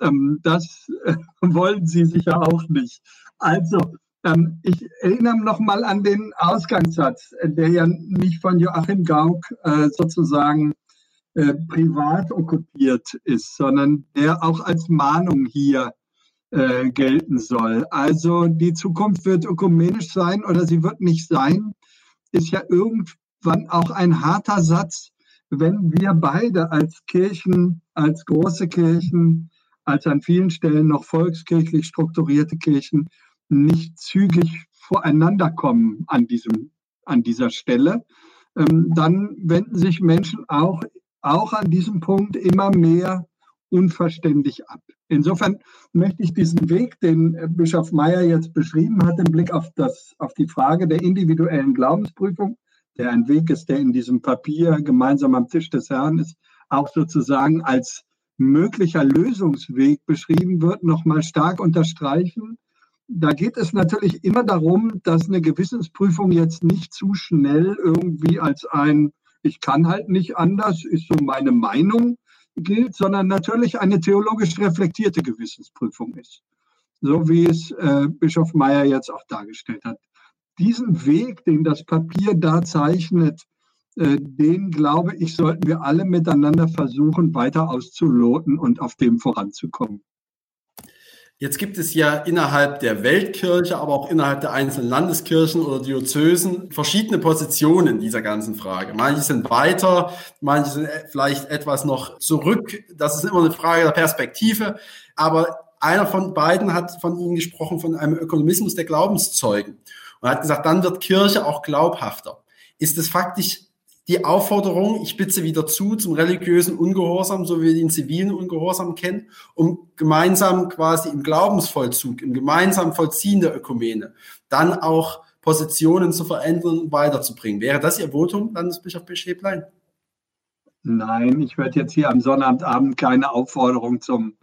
Ähm, das äh, wollen Sie sicher auch nicht. Also, ähm, ich erinnere noch mal an den Ausgangssatz, der ja nicht von Joachim Gauck äh, sozusagen äh, privat okkupiert ist, sondern der auch als Mahnung hier äh, gelten soll. Also die Zukunft wird ökumenisch sein oder sie wird nicht sein, ist ja irgendwann auch ein harter Satz, wenn wir beide als Kirchen, als große Kirchen, als an vielen Stellen noch volkskirchlich strukturierte Kirchen nicht zügig voreinander kommen an, diesem, an dieser Stelle, ähm, dann wenden sich Menschen auch, auch an diesem Punkt immer mehr unverständlich ab. Insofern möchte ich diesen Weg, den Bischof Meyer jetzt beschrieben hat, im Blick auf, das, auf die Frage der individuellen Glaubensprüfung, der ein Weg ist, der in diesem Papier gemeinsam am Tisch des Herrn ist, auch sozusagen als möglicher Lösungsweg beschrieben wird, nochmal stark unterstreichen. Da geht es natürlich immer darum, dass eine Gewissensprüfung jetzt nicht zu schnell irgendwie als ein, ich kann halt nicht anders, ist so meine Meinung gilt, sondern natürlich eine theologisch reflektierte Gewissensprüfung ist. So wie es äh, Bischof Meyer jetzt auch dargestellt hat. Diesen Weg, den das Papier da zeichnet, den, glaube ich, sollten wir alle miteinander versuchen, weiter auszuloten und auf dem voranzukommen. Jetzt gibt es ja innerhalb der Weltkirche, aber auch innerhalb der einzelnen Landeskirchen oder Diözesen verschiedene Positionen dieser ganzen Frage. Manche sind weiter, manche sind vielleicht etwas noch zurück. Das ist immer eine Frage der Perspektive. Aber einer von beiden hat von Ihnen gesprochen, von einem Ökonomismus der Glaubenszeugen und hat gesagt, dann wird Kirche auch glaubhafter. Ist es faktisch die Aufforderung, ich spitze wieder zu, zum religiösen Ungehorsam, so wie wir den zivilen Ungehorsam kennen, um gemeinsam quasi im Glaubensvollzug, im gemeinsamen Vollziehen der Ökumene, dann auch Positionen zu verändern und weiterzubringen. Wäre das Ihr Votum, Landesbischof Beschäblein? Nein, ich werde jetzt hier am Sonnabendabend keine Aufforderung zum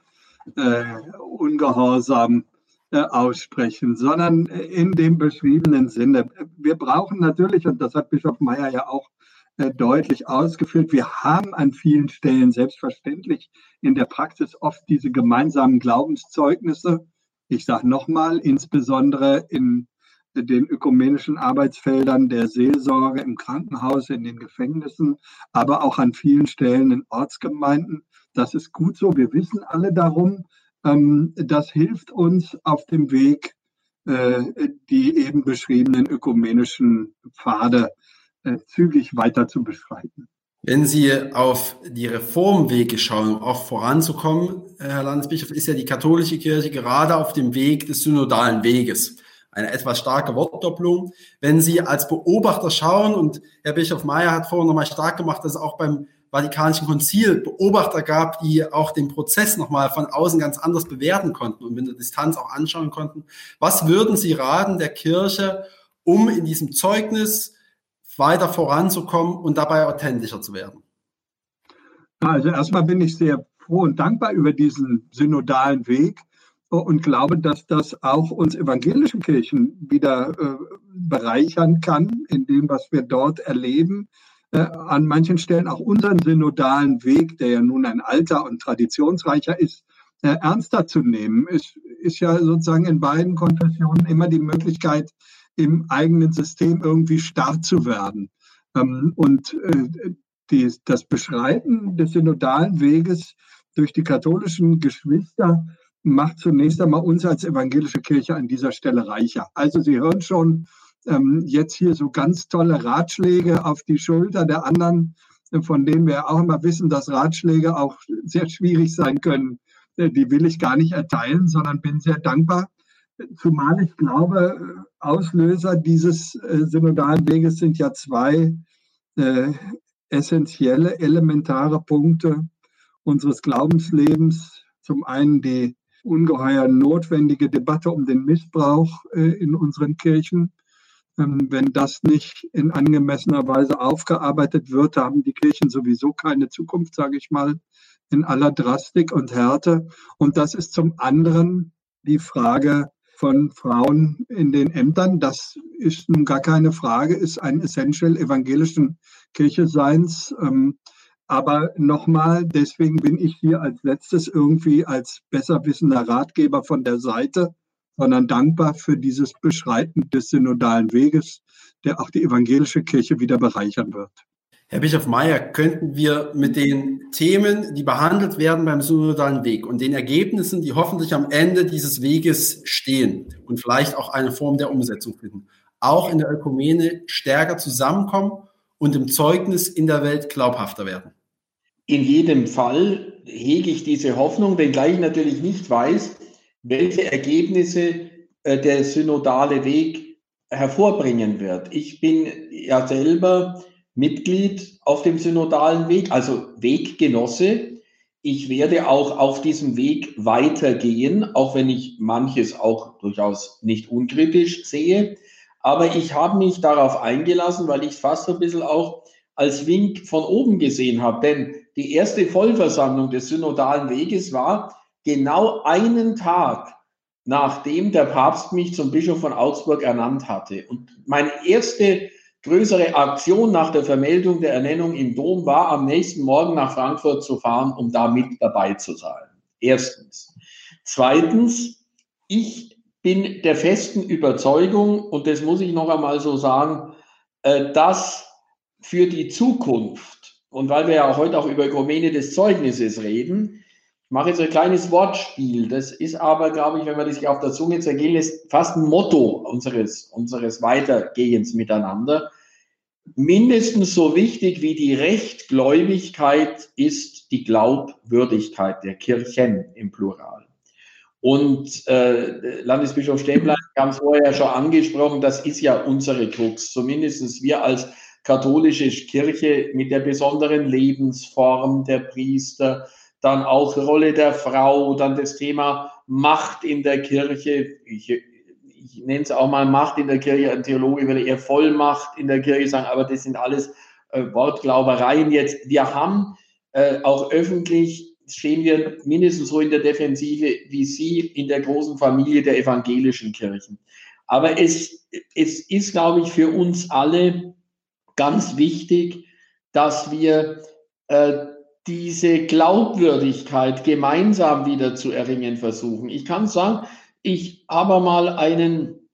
äh, Ungehorsam äh, aussprechen, sondern in dem beschriebenen Sinne. Wir brauchen natürlich, und das hat Bischof Meyer ja auch äh, deutlich ausgeführt. Wir haben an vielen Stellen selbstverständlich in der Praxis oft diese gemeinsamen Glaubenszeugnisse. Ich sage nochmal, insbesondere in den ökumenischen Arbeitsfeldern der Seelsorge im Krankenhaus, in den Gefängnissen, aber auch an vielen Stellen in Ortsgemeinden. Das ist gut so. Wir wissen alle darum. Ähm, das hilft uns auf dem Weg die eben beschriebenen ökumenischen Pfade zügig weiter zu beschreiten. Wenn Sie auf die Reformwege schauen, um auch voranzukommen, Herr Landesbischof, ist ja die katholische Kirche gerade auf dem Weg des synodalen Weges. Eine etwas starke Wortdopplung. Wenn Sie als Beobachter schauen, und Herr Bischof Meyer hat vorhin nochmal stark gemacht, dass es auch beim Vatikanischen Konzil Beobachter gab, die auch den Prozess nochmal von außen ganz anders bewerten konnten und mit der Distanz auch anschauen konnten. Was würden Sie raten der Kirche, um in diesem Zeugnis weiter voranzukommen und dabei authentischer zu werden? Also erstmal bin ich sehr froh und dankbar über diesen synodalen Weg und glaube, dass das auch uns evangelischen Kirchen wieder äh, bereichern kann in dem, was wir dort erleben. Äh, an manchen Stellen auch unseren synodalen Weg, der ja nun ein alter und traditionsreicher ist, äh, ernster zu nehmen. Es ist ja sozusagen in beiden Konfessionen immer die Möglichkeit, im eigenen System irgendwie starr zu werden. Ähm, und äh, die, das Beschreiten des synodalen Weges durch die katholischen Geschwister macht zunächst einmal uns als evangelische Kirche an dieser Stelle reicher. Also Sie hören schon ähm, jetzt hier so ganz tolle Ratschläge auf die Schulter der anderen, von denen wir auch immer wissen, dass Ratschläge auch sehr schwierig sein können. Äh, die will ich gar nicht erteilen, sondern bin sehr dankbar, Zumal ich glaube, Auslöser dieses äh, synodalen Weges sind ja zwei äh, essentielle, elementare Punkte unseres Glaubenslebens. Zum einen die ungeheuer notwendige Debatte um den Missbrauch äh, in unseren Kirchen. Ähm, wenn das nicht in angemessener Weise aufgearbeitet wird, haben die Kirchen sowieso keine Zukunft, sage ich mal, in aller Drastik und Härte. Und das ist zum anderen die Frage von Frauen in den Ämtern. Das ist nun gar keine Frage, ist ein Essential evangelischen Kircheseins. Ähm, aber nochmal, deswegen bin ich hier als letztes irgendwie als besserwissender Ratgeber von der Seite, sondern dankbar für dieses Beschreiten des synodalen Weges, der auch die evangelische Kirche wieder bereichern wird. Herr Bischof Mayer, könnten wir mit den Themen, die behandelt werden beim synodalen Weg und den Ergebnissen, die hoffentlich am Ende dieses Weges stehen und vielleicht auch eine Form der Umsetzung finden, auch in der Ökumene stärker zusammenkommen und im Zeugnis in der Welt glaubhafter werden? In jedem Fall hege ich diese Hoffnung, wenngleich ich natürlich nicht weiß, welche Ergebnisse äh, der synodale Weg hervorbringen wird. Ich bin ja selber Mitglied auf dem synodalen Weg, also Weggenosse. Ich werde auch auf diesem Weg weitergehen, auch wenn ich manches auch durchaus nicht unkritisch sehe. Aber ich habe mich darauf eingelassen, weil ich es fast ein bisschen auch als Wink von oben gesehen habe. Denn die erste Vollversammlung des synodalen Weges war genau einen Tag, nachdem der Papst mich zum Bischof von Augsburg ernannt hatte. Und meine erste größere Aktion nach der Vermeldung der Ernennung im Dom war, am nächsten Morgen nach Frankfurt zu fahren, um da mit dabei zu sein. Erstens. Zweitens, ich bin der festen Überzeugung, und das muss ich noch einmal so sagen, äh, dass für die Zukunft, und weil wir ja heute auch über Ökumene des Zeugnisses reden, ich mache jetzt ein kleines Wortspiel. Das ist aber, glaube ich, wenn man das sich auf der Zunge zergehen lässt, fast ein Motto unseres, unseres Weitergehens miteinander. Mindestens so wichtig wie die Rechtgläubigkeit ist die Glaubwürdigkeit der Kirchen im Plural. Und äh, Landesbischof Stäblein, wir haben es vorher schon angesprochen, das ist ja unsere Krux. Zumindest wir als katholische Kirche mit der besonderen Lebensform der Priester, dann auch Rolle der Frau, dann das Thema Macht in der Kirche. Ich, ich nenne es auch mal Macht in der Kirche. Ein Theologe würde eher Vollmacht in der Kirche sagen, aber das sind alles äh, Wortglaubereien jetzt. Wir haben äh, auch öffentlich stehen wir mindestens so in der Defensive wie Sie in der großen Familie der evangelischen Kirchen. Aber es, es ist, glaube ich, für uns alle ganz wichtig, dass wir äh, diese Glaubwürdigkeit gemeinsam wieder zu erringen versuchen. Ich kann sagen, ich habe mal einen,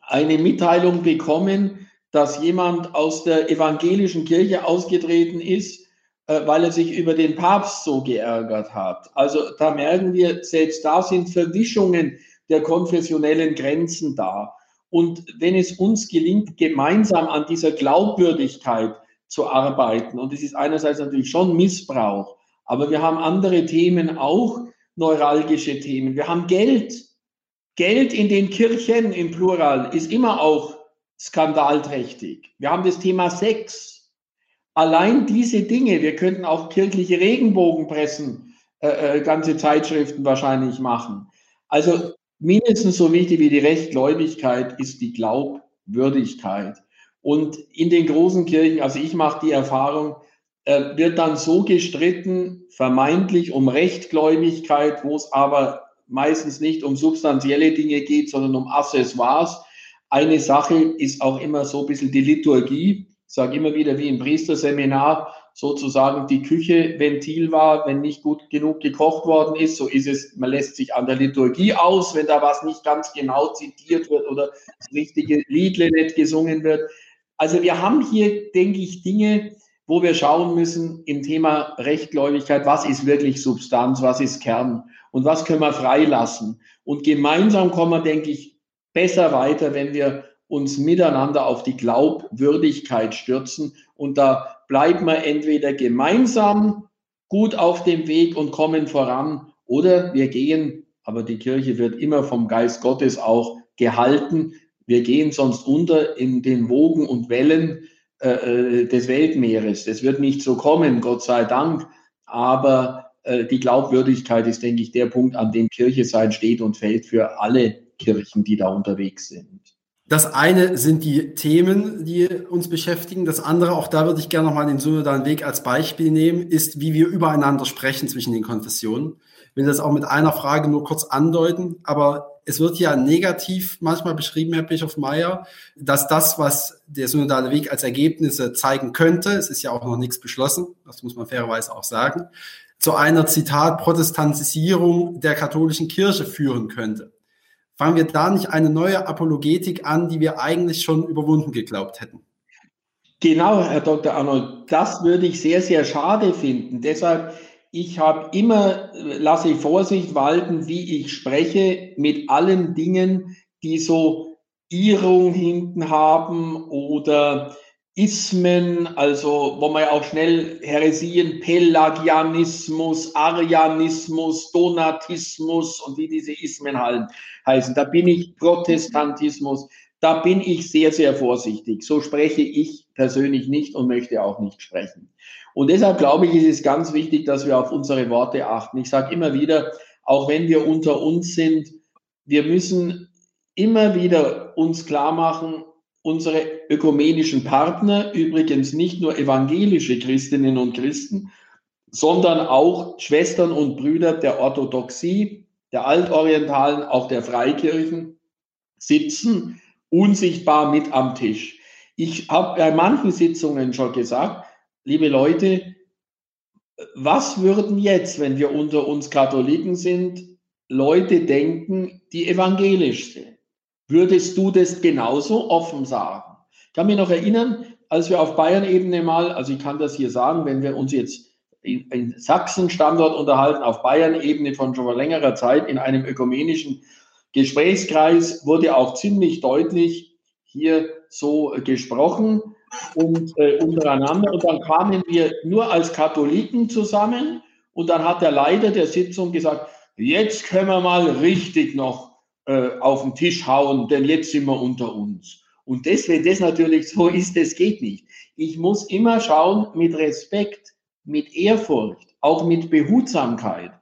eine Mitteilung bekommen, dass jemand aus der evangelischen Kirche ausgetreten ist, äh, weil er sich über den Papst so geärgert hat. Also da merken wir, selbst da sind Verwischungen der konfessionellen Grenzen dar. Und wenn es uns gelingt, gemeinsam an dieser Glaubwürdigkeit zu arbeiten, und es ist einerseits natürlich schon Missbrauch, aber wir haben andere Themen auch, neuralgische Themen. Wir haben Geld. Geld in den Kirchen im Plural ist immer auch skandalträchtig. Wir haben das Thema Sex. Allein diese Dinge, wir könnten auch kirchliche Regenbogenpressen, äh, äh, ganze Zeitschriften wahrscheinlich machen. Also mindestens so wichtig wie die Rechtgläubigkeit ist die Glaubwürdigkeit. Und in den großen Kirchen, also ich mache die Erfahrung, äh, wird dann so gestritten, vermeintlich um Rechtgläubigkeit, wo es aber meistens nicht um substanzielle Dinge geht, sondern um Accessoires. Eine Sache ist auch immer so ein bisschen die Liturgie. Ich sage immer wieder wie im Priesterseminar, sozusagen die Küche Ventil war, wenn nicht gut genug gekocht worden ist. So ist es, man lässt sich an der Liturgie aus, wenn da was nicht ganz genau zitiert wird oder das richtige Liedle nicht gesungen wird. Also wir haben hier, denke ich, Dinge, wo wir schauen müssen im Thema Rechtgläubigkeit, was ist wirklich Substanz, was ist Kern und was können wir freilassen. Und gemeinsam kommen wir, denke ich, besser weiter, wenn wir uns miteinander auf die Glaubwürdigkeit stürzen. Und da bleiben wir entweder gemeinsam gut auf dem Weg und kommen voran oder wir gehen, aber die Kirche wird immer vom Geist Gottes auch gehalten. Wir gehen sonst unter in den Wogen und Wellen äh, äh des Weltmeeres. Das wird nicht so kommen, Gott sei Dank. Aber äh, die Glaubwürdigkeit ist, denke ich, der Punkt, an dem Kirche sein steht und fällt für alle Kirchen, die da unterwegs sind. Das eine sind die Themen, die uns beschäftigen. Das andere, auch da würde ich gerne nochmal den synodalen Weg als Beispiel nehmen, ist, wie wir übereinander sprechen zwischen den Konfessionen. Ich will das auch mit einer Frage nur kurz andeuten, aber es wird ja negativ manchmal beschrieben, Herr Bischof Meyer, dass das, was der synodale Weg als Ergebnisse zeigen könnte, es ist ja auch noch nichts beschlossen, das muss man fairerweise auch sagen, zu einer Zitat Protestantisierung der katholischen Kirche führen könnte fangen wir da nicht eine neue Apologetik an, die wir eigentlich schon überwunden geglaubt hätten? Genau, Herr Dr. Arnold, das würde ich sehr, sehr schade finden. Deshalb, ich habe immer, lasse ich Vorsicht walten, wie ich spreche, mit allen Dingen, die so Irrung hinten haben oder Ismen, also wo man ja auch schnell Heresien, Pelagianismus, Arianismus, Donatismus und wie diese Ismen heißen. Da bin ich Protestantismus, da bin ich sehr, sehr vorsichtig. So spreche ich persönlich nicht und möchte auch nicht sprechen. Und deshalb glaube ich, ist es ganz wichtig, dass wir auf unsere Worte achten. Ich sage immer wieder, auch wenn wir unter uns sind, wir müssen immer wieder uns klar machen, unsere ökumenischen Partner, übrigens nicht nur evangelische Christinnen und Christen, sondern auch Schwestern und Brüder der Orthodoxie, der Altorientalen, auch der Freikirchen, sitzen unsichtbar mit am Tisch. Ich habe bei manchen Sitzungen schon gesagt, liebe Leute, was würden jetzt, wenn wir unter uns Katholiken sind, Leute denken, die evangelisch sind? Würdest du das genauso offen sagen? Ich kann mich noch erinnern, als wir auf Bayern-Ebene mal, also ich kann das hier sagen, wenn wir uns jetzt in, in Sachsen-Standort unterhalten, auf Bayern-Ebene von schon vor längerer Zeit in einem ökumenischen Gesprächskreis, wurde auch ziemlich deutlich hier so gesprochen und äh, untereinander. Und dann kamen wir nur als Katholiken zusammen und dann hat der Leiter der Sitzung gesagt, jetzt können wir mal richtig noch äh, auf den Tisch hauen, denn jetzt sind wir unter uns. Und das, wenn das natürlich so ist, das geht nicht. Ich muss immer schauen, mit Respekt, mit Ehrfurcht, auch mit Behutsamkeit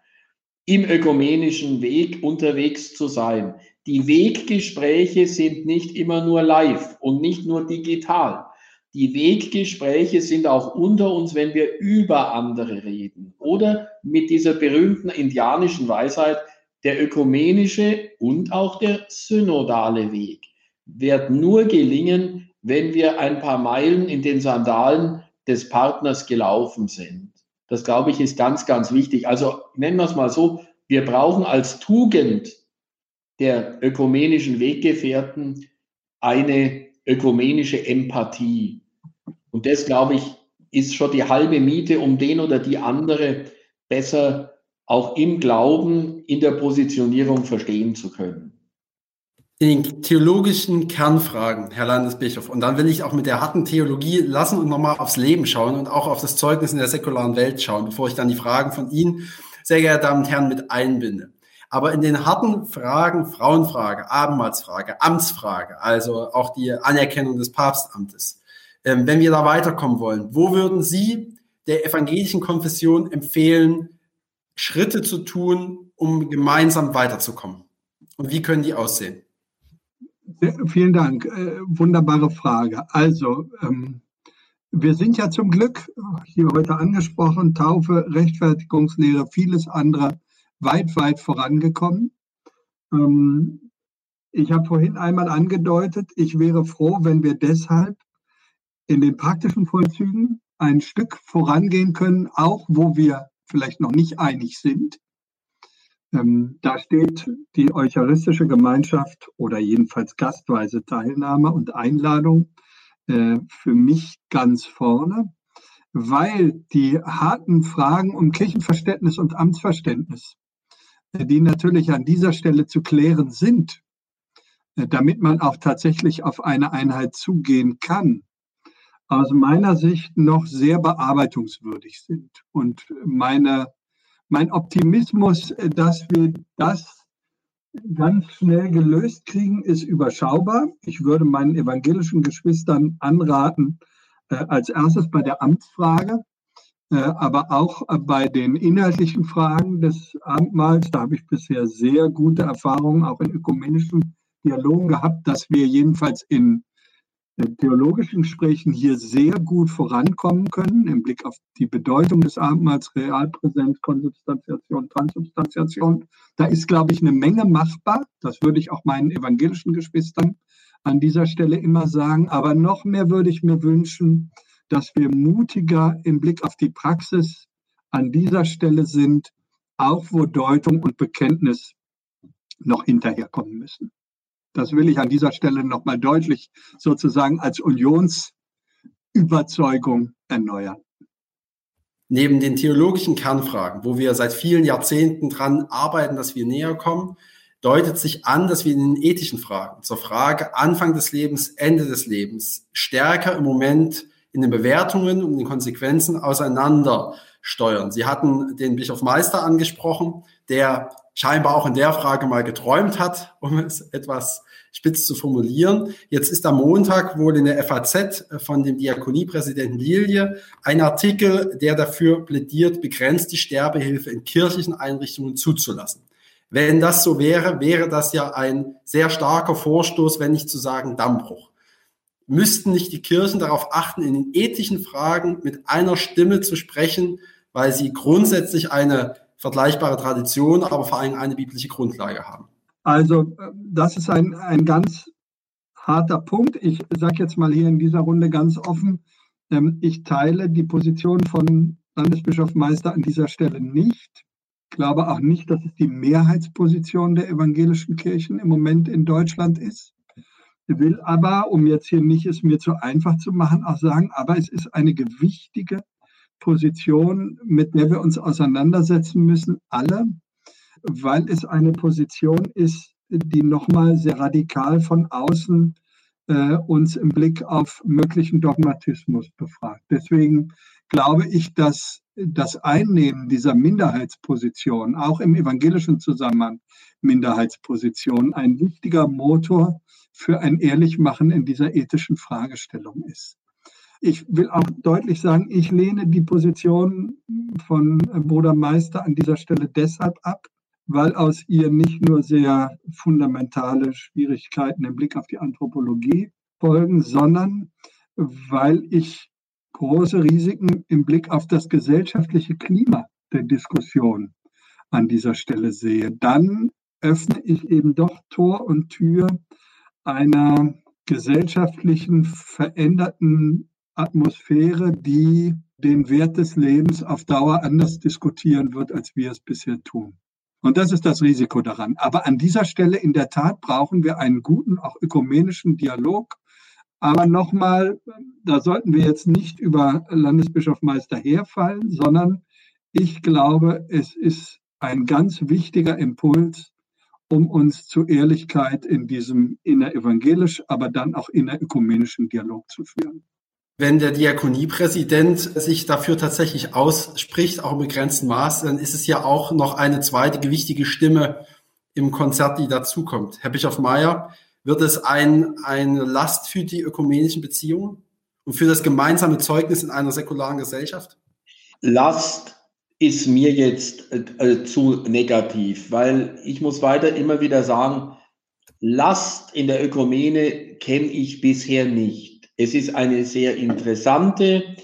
im ökumenischen Weg unterwegs zu sein. Die Weggespräche sind nicht immer nur live und nicht nur digital. Die Weggespräche sind auch unter uns, wenn wir über andere reden. Oder mit dieser berühmten indianischen Weisheit, der ökumenische und auch der synodale Weg wird nur gelingen, wenn wir ein paar Meilen in den Sandalen des Partners gelaufen sind. Das, glaube ich, ist ganz, ganz wichtig. Also nennen wir es mal so, wir brauchen als Tugend der ökumenischen Weggefährten eine ökumenische Empathie. Und das, glaube ich, ist schon die halbe Miete, um den oder die andere besser auch im Glauben in der Positionierung verstehen zu können. in den theologischen Kernfragen, Herr Landesbischof. Und dann will ich auch mit der harten Theologie lassen und nochmal aufs Leben schauen und auch auf das Zeugnis in der säkularen Welt schauen, bevor ich dann die Fragen von Ihnen, sehr geehrte Damen und Herren, mit einbinde. Aber in den harten Fragen, Frauenfrage, Abendmahlsfrage, Amtsfrage, also auch die Anerkennung des Papstamtes, ähm, wenn wir da weiterkommen wollen, wo würden Sie der evangelischen Konfession empfehlen, Schritte zu tun, um gemeinsam weiterzukommen? Und wie können die aussehen? Vielen Dank. Äh, wunderbare Frage. Also, ähm, wir sind ja zum Glück, hier heute angesprochen, Taufe, Rechtfertigungslehre, vieles andere weit, weit vorangekommen. Ähm, ich habe vorhin einmal angedeutet, ich wäre froh, wenn wir deshalb in den praktischen Vollzügen ein Stück vorangehen können, auch wo wir vielleicht noch nicht einig sind. Ähm, da steht die eucharistische Gemeinschaft oder jedenfalls gastweise Teilnahme und Einladung äh, für mich ganz vorne, weil die harten Fragen um Kirchenverständnis und Amtsverständnis, äh, die natürlich an dieser Stelle zu klären sind, äh, damit man auch tatsächlich auf eine Einheit zugehen kann, aus meiner Sicht noch sehr bearbeitungswürdig sind. Und meine mein Optimismus, äh, dass wir das ganz schnell gelöst kriegen, ist überschaubar. Ich würde meinen evangelischen Geschwistern anraten, äh, als erstes bei der Amtsfrage, äh, aber auch bei den inhaltlichen Fragen des Abendmahls. Da habe ich bisher sehr gute Erfahrungen auch in ökumenischen Dialogen gehabt, dass wir jedenfalls in theologischen Gesprächen hier sehr gut vorankommen können im Blick auf die Bedeutung des Abendmahls, Realpräsenz, Konsubstantiation, Transubstantiation. Da ist, glaube ich, eine Menge machbar. Das würde ich auch meinen evangelischen Geschwistern an dieser Stelle immer sagen. Aber noch mehr würde ich mir wünschen, dass wir mutiger im Blick auf die Praxis an dieser Stelle sind, auch wo Deutung und Bekenntnis noch hinterherkommen müssen. Das will ich an dieser Stelle nochmal deutlich sozusagen als Unionsüberzeugung erneuern. Neben den theologischen Kernfragen, wo wir seit vielen Jahrzehnten dran arbeiten, dass wir näher kommen, deutet sich an, dass wir in den ethischen Fragen zur Frage Anfang des Lebens, Ende des Lebens stärker im Moment in den Bewertungen und den Konsequenzen auseinander steuern. Sie hatten den Bischof Meister angesprochen, der scheinbar auch in der Frage mal geträumt hat, um es etwas spitz zu formulieren. Jetzt ist am Montag wohl in der FAZ von dem Diakoniepräsidenten Lilie ein Artikel, der dafür plädiert, begrenzt die Sterbehilfe in kirchlichen Einrichtungen zuzulassen. Wenn das so wäre, wäre das ja ein sehr starker Vorstoß, wenn nicht zu sagen Dammbruch. Müssten nicht die Kirchen darauf achten, in den ethischen Fragen mit einer Stimme zu sprechen, weil sie grundsätzlich eine vergleichbare Tradition, aber vor allem eine biblische Grundlage haben. Also das ist ein, ein ganz harter Punkt. Ich sage jetzt mal hier in dieser Runde ganz offen, ähm, ich teile die Position von Landesbischof Meister an dieser Stelle nicht. Ich glaube auch nicht, dass es die Mehrheitsposition der evangelischen Kirchen im Moment in Deutschland ist. Ich will aber, um jetzt hier nicht es mir zu einfach zu machen, auch sagen, aber es ist eine gewichtige Position, mit der wir uns auseinandersetzen müssen, alle, weil es eine Position ist, die nochmal sehr radikal von außen äh, uns im Blick auf möglichen Dogmatismus befragt. Deswegen glaube ich, dass das Einnehmen dieser Minderheitsposition, auch im evangelischen Zusammenhang Minderheitsposition, ein wichtiger Motor für ein Ehrlichmachen in dieser ethischen Fragestellung ist. Ich will auch deutlich sagen, ich lehne die Position von Bruder Meister an dieser Stelle deshalb ab, weil aus ihr nicht nur sehr fundamentale Schwierigkeiten im Blick auf die Anthropologie folgen, sondern weil ich große Risiken im Blick auf das gesellschaftliche Klima der Diskussion an dieser Stelle sehe. Dann öffne ich eben doch Tor und Tür einer gesellschaftlichen veränderten Atmosphäre, die den Wert des Lebens auf Dauer anders diskutieren wird, als wir es bisher tun. Und das ist das Risiko daran. Aber an dieser Stelle in der Tat brauchen wir einen guten, auch ökumenischen Dialog. Aber nochmal, da sollten wir jetzt nicht über Landesbischof Meister herfallen, sondern ich glaube, es ist ein ganz wichtiger Impuls, um uns zu Ehrlichkeit in diesem innerevangelisch, aber dann auch innerökumenischen Dialog zu führen. Wenn der Diakoniepräsident sich dafür tatsächlich ausspricht, auch im begrenzten Maß, dann ist es ja auch noch eine zweite wichtige Stimme im Konzert, die dazukommt. Herr Bischof Mayer, wird es ein, eine Last für die ökumenischen Beziehungen und für das gemeinsame Zeugnis in einer säkularen Gesellschaft? Last ist mir jetzt äh, äh, zu negativ, weil ich muss weiter immer wieder sagen, Last in der Ökumene kenne ich bisher nicht. Es ist eine sehr interessante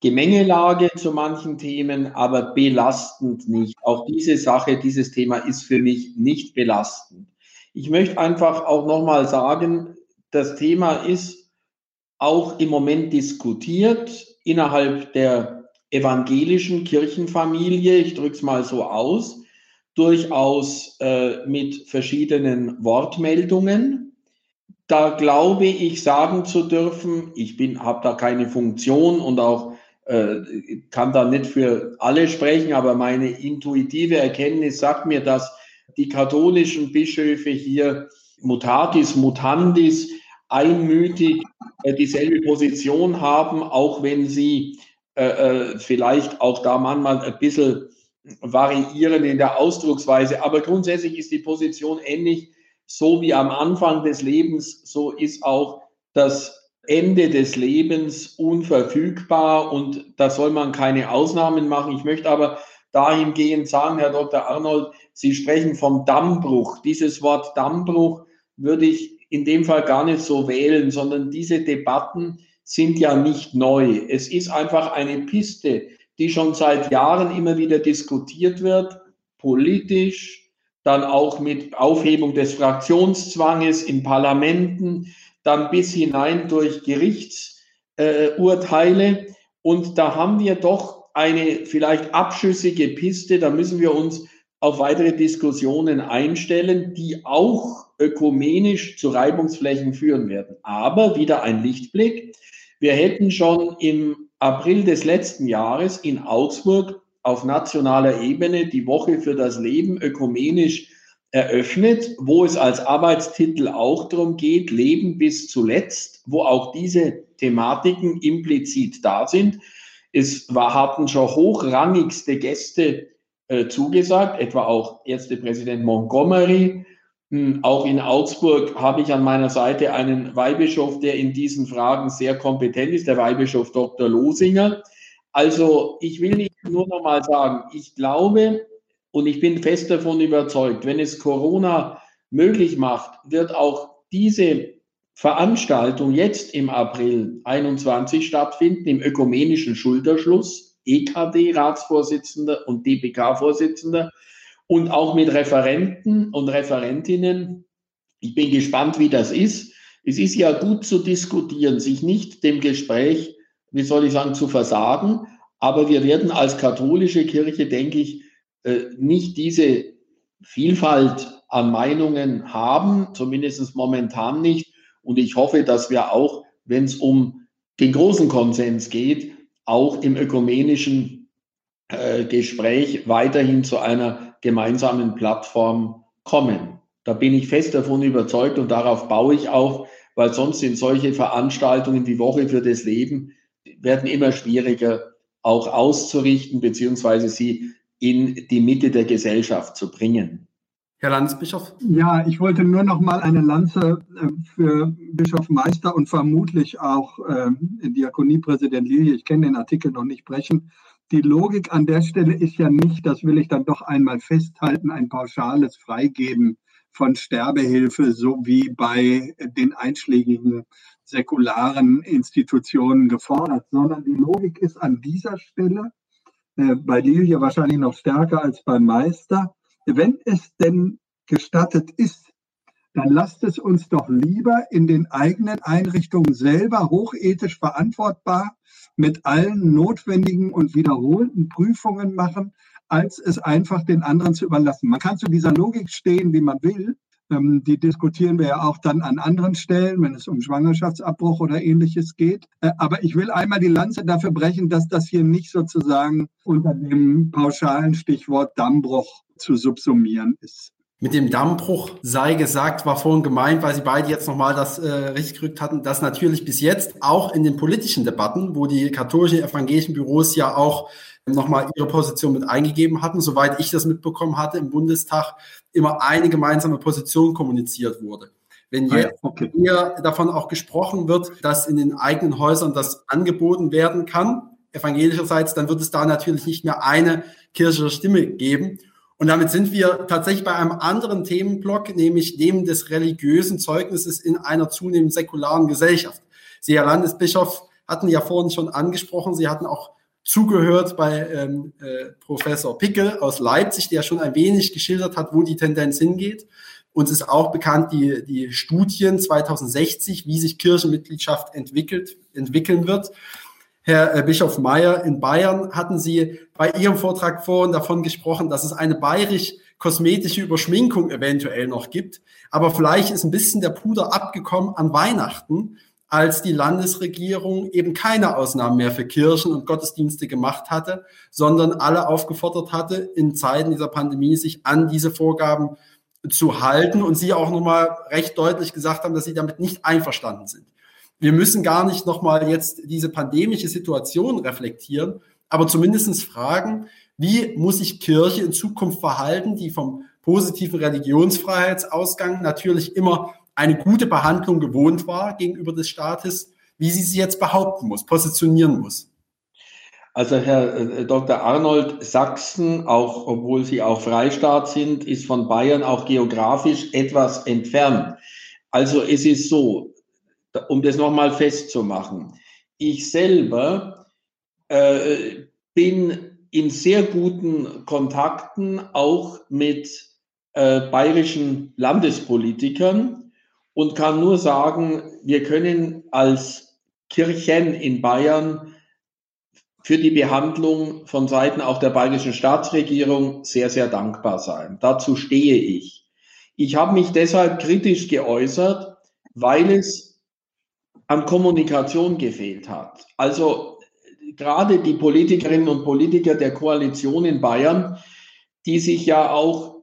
Gemengelage zu manchen Themen, aber belastend nicht. Auch diese Sache, dieses Thema ist für mich nicht belastend. Ich möchte einfach auch nochmal sagen, das Thema ist auch im Moment diskutiert innerhalb der evangelischen Kirchenfamilie, ich drücke es mal so aus, durchaus äh, mit verschiedenen Wortmeldungen. Da glaube ich sagen zu dürfen, ich bin, habe da keine Funktion und auch äh, kann da nicht für alle sprechen, aber meine intuitive Erkenntnis sagt mir, dass die katholischen Bischöfe hier mutatis mutandis einmütig äh, dieselbe Position haben, auch wenn sie äh, äh, vielleicht auch da manchmal ein bisschen variieren in der Ausdrucksweise. Aber grundsätzlich ist die Position ähnlich. So wie am Anfang des Lebens, so ist auch das Ende des Lebens unverfügbar und da soll man keine Ausnahmen machen. Ich möchte aber dahingehend sagen, Herr Dr. Arnold, Sie sprechen vom Dammbruch. Dieses Wort Dammbruch würde ich in dem Fall gar nicht so wählen, sondern diese Debatten, sind ja nicht neu. Es ist einfach eine Piste, die schon seit Jahren immer wieder diskutiert wird, politisch, dann auch mit Aufhebung des Fraktionszwanges in Parlamenten, dann bis hinein durch Gerichtsurteile. Äh, und da haben wir doch eine vielleicht abschüssige Piste, da müssen wir uns auf weitere Diskussionen einstellen, die auch ökumenisch zu Reibungsflächen führen werden. Aber wieder ein Lichtblick. Wir hätten schon im April des letzten Jahres in Augsburg auf nationaler Ebene die Woche für das Leben ökumenisch eröffnet, wo es als Arbeitstitel auch darum geht, Leben bis zuletzt, wo auch diese Thematiken implizit da sind. Es war, hatten schon hochrangigste Gäste äh, zugesagt, etwa auch Ärztepräsident Montgomery, hm, auch in Augsburg habe ich an meiner Seite einen Weihbischof, der in diesen Fragen sehr kompetent ist, der Weihbischof Dr. Losinger. Also ich will nicht nur noch mal sagen, ich glaube und ich bin fest davon überzeugt, wenn es Corona möglich macht, wird auch diese Veranstaltung jetzt im April 21 stattfinden, im ökumenischen Schulterschluss, EKD-Ratsvorsitzender und DPK-Vorsitzender und auch mit Referenten und Referentinnen. Ich bin gespannt, wie das ist. Es ist ja gut zu diskutieren, sich nicht dem Gespräch, wie soll ich sagen, zu versagen. Aber wir werden als katholische Kirche, denke ich, äh, nicht diese Vielfalt an Meinungen haben, zumindest momentan nicht. Und ich hoffe, dass wir auch, wenn es um den großen Konsens geht, auch im ökumenischen äh, Gespräch weiterhin zu einer gemeinsamen Plattform kommen. Da bin ich fest davon überzeugt und darauf baue ich auch, weil sonst sind solche Veranstaltungen wie Woche für das Leben werden immer schwieriger auch auszurichten, beziehungsweise sie in die Mitte der Gesellschaft zu bringen. Herr Landesbischof? Ja, ich wollte nur noch mal eine Lanze äh, für Bischof Meister und vermutlich auch äh, Diakoniepräsident Lilie, ich kenne den Artikel noch nicht, brechen die Logik an der Stelle ist ja nicht, das will ich dann doch einmal festhalten, ein pauschales Freigeben von Sterbehilfe, so wie bei den einschlägigen säkularen Institutionen gefordert, sondern die Logik ist an dieser Stelle, äh, bei Lilie wahrscheinlich noch stärker als beim Meister, wenn es denn gestattet ist, dann lasst es uns doch lieber in den eigenen Einrichtungen selber hochethisch verantwortbar mit allen notwendigen und wiederholten Prüfungen machen, als es einfach den anderen zu überlassen. Man kann zu dieser Logik stehen, wie man will. Ähm, die diskutieren wir ja auch dann an anderen Stellen, wenn es um Schwangerschaftsabbruch oder ähnliches geht. Äh, aber ich will einmal die Lanze dafür brechen, dass das hier nicht sozusagen unter dem pauschalen Stichwort Dammbruch zu subsumieren ist. Mit dem Dammbruch sei gesagt, war vorhin gemeint, weil Sie beide jetzt nochmal das äh, richtig gerückt hatten, dass natürlich bis jetzt auch in den politischen Debatten, wo die katholischen evangelischen Büros ja auch nochmal ihre Position mit eingegeben hatten, soweit ich das mitbekommen hatte, im Bundestag immer eine gemeinsame Position kommuniziert wurde. Wenn ah jetzt okay. hier davon auch gesprochen wird, dass in den eigenen Häusern das angeboten werden kann, evangelischerseits, dann wird es da natürlich nicht mehr eine kirchliche Stimme geben. Und damit sind wir tatsächlich bei einem anderen Themenblock, nämlich dem des religiösen Zeugnisses in einer zunehmend säkularen Gesellschaft. Sie, Herr Landesbischof, hatten ja vorhin schon angesprochen, Sie hatten auch zugehört bei ähm, äh, Professor Pickel aus Leipzig, der schon ein wenig geschildert hat, wo die Tendenz hingeht. Uns ist auch bekannt die, die Studien 2060, wie sich Kirchenmitgliedschaft entwickelt, entwickeln wird. Herr äh, Bischof Meyer, in Bayern hatten Sie bei Ihrem Vortrag vorhin davon gesprochen, dass es eine bayerisch-kosmetische Überschminkung eventuell noch gibt. Aber vielleicht ist ein bisschen der Puder abgekommen an Weihnachten, als die Landesregierung eben keine Ausnahmen mehr für Kirchen und Gottesdienste gemacht hatte, sondern alle aufgefordert hatte, in Zeiten dieser Pandemie sich an diese Vorgaben zu halten und Sie auch nochmal recht deutlich gesagt haben, dass Sie damit nicht einverstanden sind. Wir müssen gar nicht nochmal jetzt diese pandemische Situation reflektieren, aber zumindestens fragen, wie muss sich Kirche in Zukunft verhalten, die vom positiven Religionsfreiheitsausgang natürlich immer eine gute Behandlung gewohnt war gegenüber des Staates, wie sie sich jetzt behaupten muss, positionieren muss. Also Herr äh, Dr. Arnold, Sachsen, auch obwohl Sie auch Freistaat sind, ist von Bayern auch geografisch etwas entfernt. Also es ist so, um das nochmal festzumachen. Ich selber äh, bin in sehr guten Kontakten auch mit äh, bayerischen Landespolitikern und kann nur sagen, wir können als Kirchen in Bayern für die Behandlung von Seiten auch der bayerischen Staatsregierung sehr, sehr dankbar sein. Dazu stehe ich. Ich habe mich deshalb kritisch geäußert, weil es an Kommunikation gefehlt hat. Also gerade die Politikerinnen und Politiker der Koalition in Bayern, die sich ja auch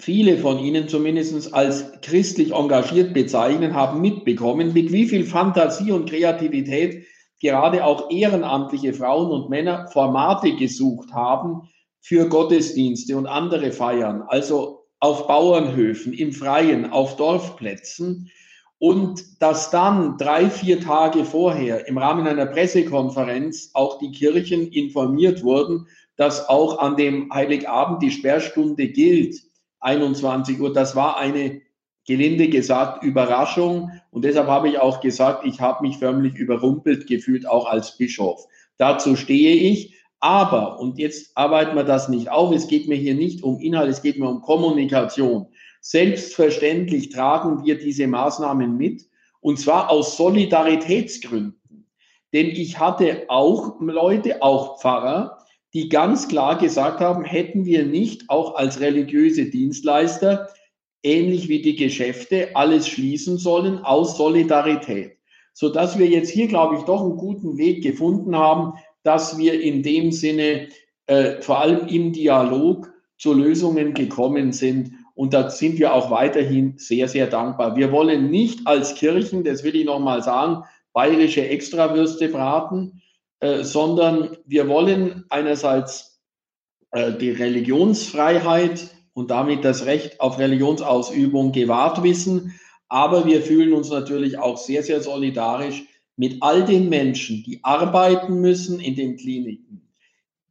viele von ihnen zumindest als christlich engagiert bezeichnen, haben mitbekommen, mit wie viel Fantasie und Kreativität gerade auch ehrenamtliche Frauen und Männer Formate gesucht haben für Gottesdienste und andere Feiern, also auf Bauernhöfen, im Freien, auf Dorfplätzen. Und dass dann drei, vier Tage vorher im Rahmen einer Pressekonferenz auch die Kirchen informiert wurden, dass auch an dem Heiligabend die Sperrstunde gilt, 21 Uhr. Das war eine, gelinde gesagt, Überraschung. Und deshalb habe ich auch gesagt, ich habe mich förmlich überrumpelt gefühlt, auch als Bischof. Dazu stehe ich. Aber, und jetzt arbeiten wir das nicht auf, es geht mir hier nicht um Inhalt, es geht mir um Kommunikation. Selbstverständlich tragen wir diese Maßnahmen mit und zwar aus Solidaritätsgründen. Denn ich hatte auch Leute, auch Pfarrer, die ganz klar gesagt haben, hätten wir nicht auch als religiöse Dienstleister, ähnlich wie die Geschäfte, alles schließen sollen aus Solidarität. Sodass wir jetzt hier, glaube ich, doch einen guten Weg gefunden haben, dass wir in dem Sinne äh, vor allem im Dialog zu Lösungen gekommen sind, und da sind wir auch weiterhin sehr, sehr dankbar. Wir wollen nicht als Kirchen, das will ich nochmal sagen, bayerische Extrawürste braten, äh, sondern wir wollen einerseits äh, die Religionsfreiheit und damit das Recht auf Religionsausübung gewahrt wissen. Aber wir fühlen uns natürlich auch sehr, sehr solidarisch mit all den Menschen, die arbeiten müssen in den Kliniken,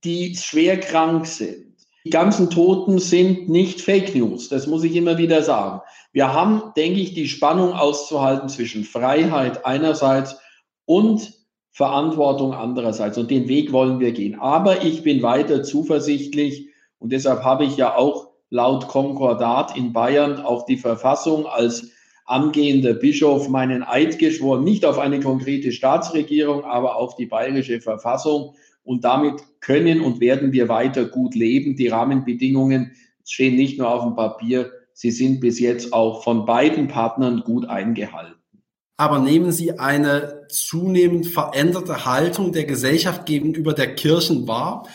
die schwer krank sind, die ganzen Toten sind nicht Fake News. Das muss ich immer wieder sagen. Wir haben, denke ich, die Spannung auszuhalten zwischen Freiheit einerseits und Verantwortung andererseits. Und den Weg wollen wir gehen. Aber ich bin weiter zuversichtlich und deshalb habe ich ja auch laut Konkordat in Bayern auf die Verfassung als angehender Bischof meinen Eid geschworen, nicht auf eine konkrete Staatsregierung, aber auf die bayerische Verfassung. Und damit können und werden wir weiter gut leben. Die Rahmenbedingungen stehen nicht nur auf dem Papier, sie sind bis jetzt auch von beiden Partnern gut eingehalten. Aber nehmen Sie eine zunehmend veränderte Haltung der Gesellschaft gegenüber der Kirchen wahr?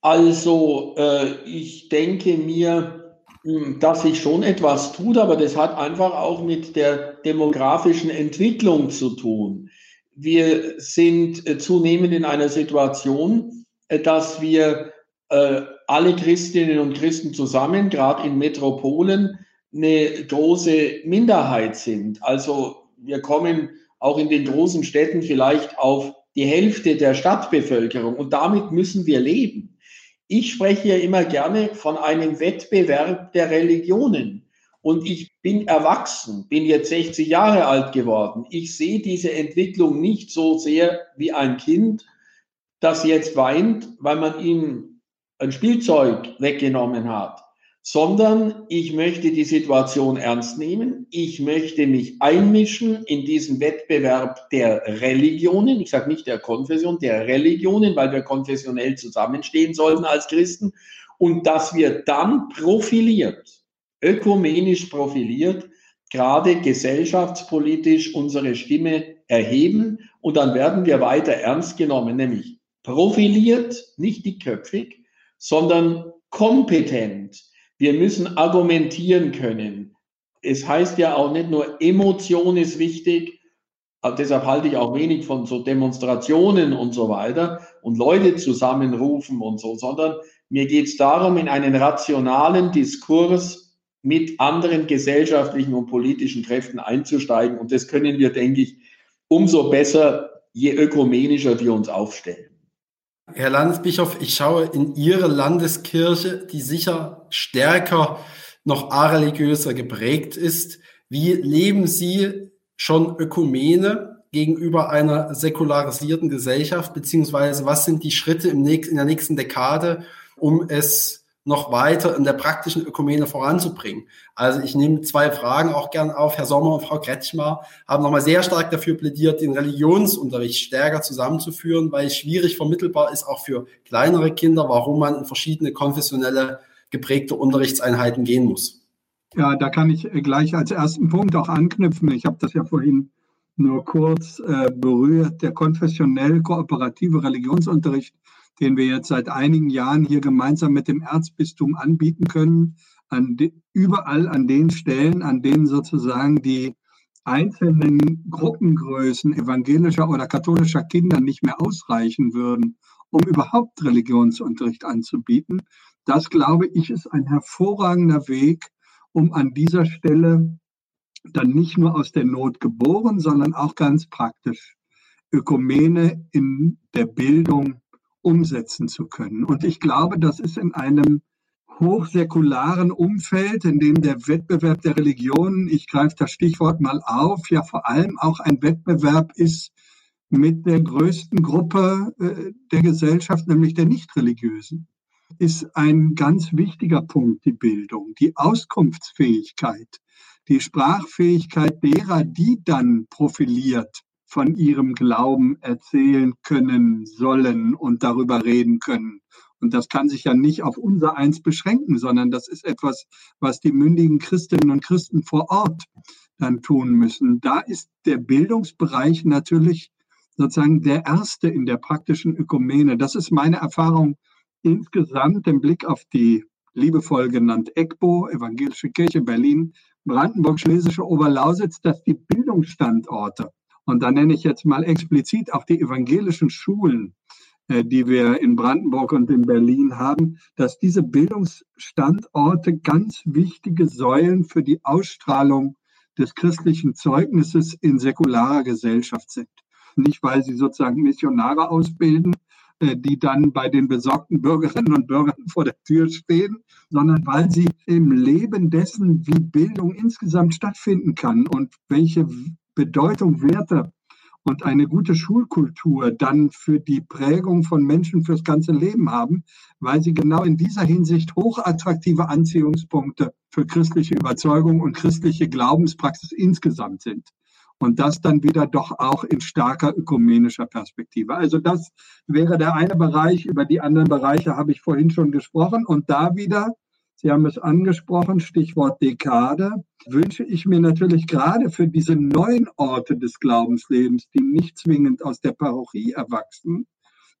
Also, äh, ich denke mir, hm, dass sich schon etwas tut, aber das hat einfach auch mit der demografischen Entwicklung zu tun. Wir sind äh, zunehmend in einer Situation, äh, dass wir äh, alle Christinnen und Christen zusammen, gerade in Metropolen, eine große Minderheit sind. Also wir kommen auch in den großen Städten vielleicht auf die Hälfte der Stadtbevölkerung und damit müssen wir leben. Ich spreche ja immer gerne von einem Wettbewerb der Religionen. Und ich bin erwachsen, bin jetzt 60 Jahre alt geworden. Ich sehe diese Entwicklung nicht so sehr wie ein Kind, das jetzt weint, weil man ihm ein Spielzeug weggenommen hat, sondern ich möchte die Situation ernst nehmen. Ich möchte mich einmischen in diesen Wettbewerb der Religionen. Ich sage nicht der Konfession, der Religionen, weil wir konfessionell zusammenstehen sollen als Christen. Und dass wir dann profiliert, ökumenisch profiliert, gerade gesellschaftspolitisch unsere Stimme erheben. Und dann werden wir weiter ernst genommen, nämlich profiliert, nicht dickköpfig, sondern kompetent wir müssen argumentieren können. Es heißt ja auch nicht nur Emotion ist wichtig, deshalb halte ich auch wenig von so Demonstrationen und so weiter und Leute zusammenrufen und so, sondern mir geht es darum, in einen rationalen Diskurs mit anderen gesellschaftlichen und politischen Kräften einzusteigen. Und das können wir, denke ich, umso besser, je ökumenischer wir uns aufstellen. Herr Landesbischof, ich schaue in Ihre Landeskirche, die sicher stärker noch areligiöser geprägt ist. Wie leben Sie schon Ökumene gegenüber einer säkularisierten Gesellschaft, beziehungsweise was sind die Schritte in der nächsten Dekade, um es noch weiter in der praktischen Ökumene voranzubringen. Also ich nehme zwei Fragen auch gern auf. Herr Sommer und Frau Kretschmer haben nochmal sehr stark dafür plädiert, den Religionsunterricht stärker zusammenzuführen, weil es schwierig vermittelbar ist, auch für kleinere Kinder, warum man in verschiedene konfessionelle geprägte Unterrichtseinheiten gehen muss. Ja, da kann ich gleich als ersten Punkt auch anknüpfen. Ich habe das ja vorhin nur kurz äh, berührt. Der konfessionell kooperative Religionsunterricht den wir jetzt seit einigen Jahren hier gemeinsam mit dem Erzbistum anbieten können, an de, überall an den Stellen, an denen sozusagen die einzelnen Gruppengrößen evangelischer oder katholischer Kinder nicht mehr ausreichen würden, um überhaupt Religionsunterricht anzubieten. Das, glaube ich, ist ein hervorragender Weg, um an dieser Stelle dann nicht nur aus der Not geboren, sondern auch ganz praktisch Ökumene in der Bildung umsetzen zu können. Und ich glaube, das ist in einem hochsäkularen Umfeld, in dem der Wettbewerb der Religionen, ich greife das Stichwort mal auf, ja vor allem auch ein Wettbewerb ist mit der größten Gruppe äh, der Gesellschaft, nämlich der Nichtreligiösen, ist ein ganz wichtiger Punkt, die Bildung, die Auskunftsfähigkeit, die Sprachfähigkeit derer, die dann profiliert von ihrem Glauben erzählen können sollen und darüber reden können. Und das kann sich ja nicht auf unser Eins beschränken, sondern das ist etwas, was die mündigen Christinnen und Christen vor Ort dann tun müssen. Da ist der Bildungsbereich natürlich sozusagen der erste in der praktischen Ökumene. Das ist meine Erfahrung insgesamt im Blick auf die liebevoll genannt EGBO, Evangelische Kirche Berlin, Brandenburg, Schlesische Oberlausitz, dass die Bildungsstandorte und da nenne ich jetzt mal explizit auch die evangelischen Schulen, äh, die wir in Brandenburg und in Berlin haben, dass diese Bildungsstandorte ganz wichtige Säulen für die Ausstrahlung des christlichen Zeugnisses in säkularer Gesellschaft sind. Nicht, weil sie sozusagen Missionare ausbilden, äh, die dann bei den besorgten Bürgerinnen und Bürgern vor der Tür stehen, sondern weil sie im Leben dessen, wie Bildung insgesamt stattfinden kann und welche Bedeutung, Werte und eine gute Schulkultur dann für die Prägung von Menschen fürs ganze Leben haben, weil sie genau in dieser Hinsicht hochattraktive Anziehungspunkte für christliche Überzeugung und christliche Glaubenspraxis insgesamt sind. Und das dann wieder doch auch in starker ökumenischer Perspektive. Also das wäre der eine Bereich. Über die anderen Bereiche habe ich vorhin schon gesprochen. Und da wieder Sie haben es angesprochen, Stichwort Dekade, wünsche ich mir natürlich gerade für diese neuen Orte des Glaubenslebens, die nicht zwingend aus der Parochie erwachsen,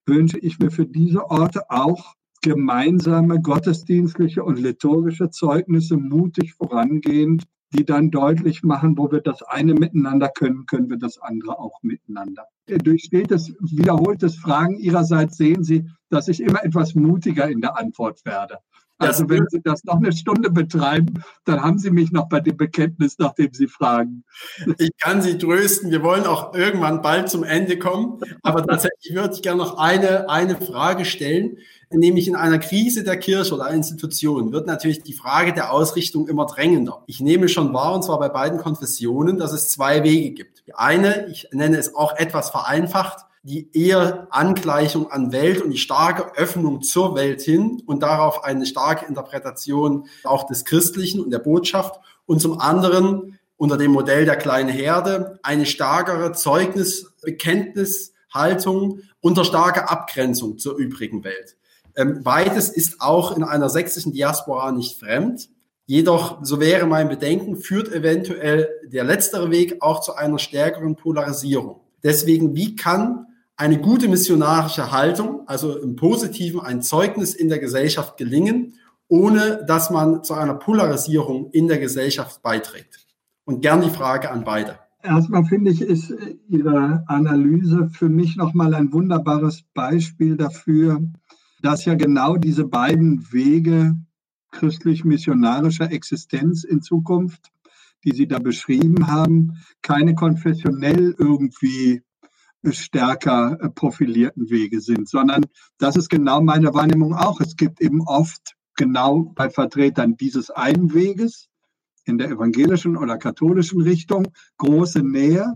wünsche ich mir für diese Orte auch gemeinsame gottesdienstliche und liturgische Zeugnisse mutig vorangehend, die dann deutlich machen, wo wir das eine miteinander können, können wir das andere auch miteinander. Durch stetes, wiederholtes Fragen Ihrerseits sehen Sie, dass ich immer etwas mutiger in der Antwort werde. Also wenn Sie das noch eine Stunde betreiben, dann haben Sie mich noch bei dem Bekenntnis, nachdem Sie fragen. Ich kann Sie trösten. Wir wollen auch irgendwann bald zum Ende kommen. Aber tatsächlich würde ich gerne noch eine, eine Frage stellen. Nämlich in einer Krise der Kirche oder Institution wird natürlich die Frage der Ausrichtung immer drängender. Ich nehme schon wahr, und zwar bei beiden Konfessionen, dass es zwei Wege gibt. Die eine, ich nenne es auch etwas vereinfacht, die eher Angleichung an Welt und die starke Öffnung zur Welt hin und darauf eine starke Interpretation auch des Christlichen und der Botschaft und zum anderen unter dem Modell der kleinen Herde eine stärkere Zeugnis, Bekenntnishaltung unter starker Abgrenzung zur übrigen Welt. Ähm, beides ist auch in einer sächsischen Diaspora nicht fremd. Jedoch, so wäre mein Bedenken, führt eventuell der letztere Weg auch zu einer stärkeren Polarisierung. Deswegen, wie kann eine gute missionarische Haltung, also im Positiven ein Zeugnis in der Gesellschaft gelingen, ohne dass man zu einer Polarisierung in der Gesellschaft beiträgt? Und gern die Frage an beide. Erstmal finde ich, ist Ihre Analyse für mich nochmal ein wunderbares Beispiel dafür, dass ja genau diese beiden Wege christlich-missionarischer Existenz in Zukunft, die Sie da beschrieben haben, keine konfessionell irgendwie stärker äh, profilierten Wege sind, sondern das ist genau meine Wahrnehmung auch. Es gibt eben oft genau bei Vertretern dieses einen Weges in der evangelischen oder katholischen Richtung große Nähe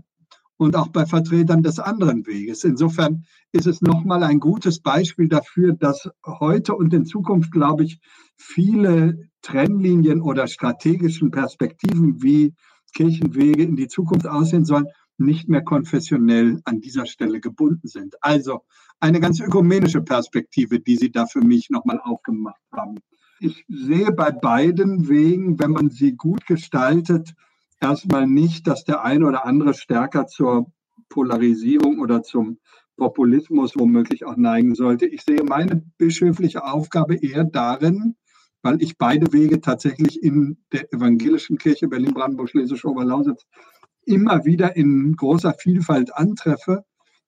und auch bei Vertretern des anderen Weges. Insofern ist es nochmal ein gutes Beispiel dafür, dass heute und in Zukunft, glaube ich, viele Trennlinien oder strategischen Perspektiven, wie Kirchenwege in die Zukunft aussehen sollen, nicht mehr konfessionell an dieser Stelle gebunden sind. Also eine ganz ökumenische Perspektive, die Sie da für mich nochmal aufgemacht haben. Ich sehe bei beiden Wegen, wenn man sie gut gestaltet, erstmal nicht, dass der eine oder andere stärker zur Polarisierung oder zum Populismus womöglich auch neigen sollte. Ich sehe meine bischöfliche Aufgabe eher darin, weil ich beide Wege tatsächlich in der evangelischen Kirche Berlin-Brandenburg-Schleswig-Oberlausitz immer wieder in großer Vielfalt antreffe,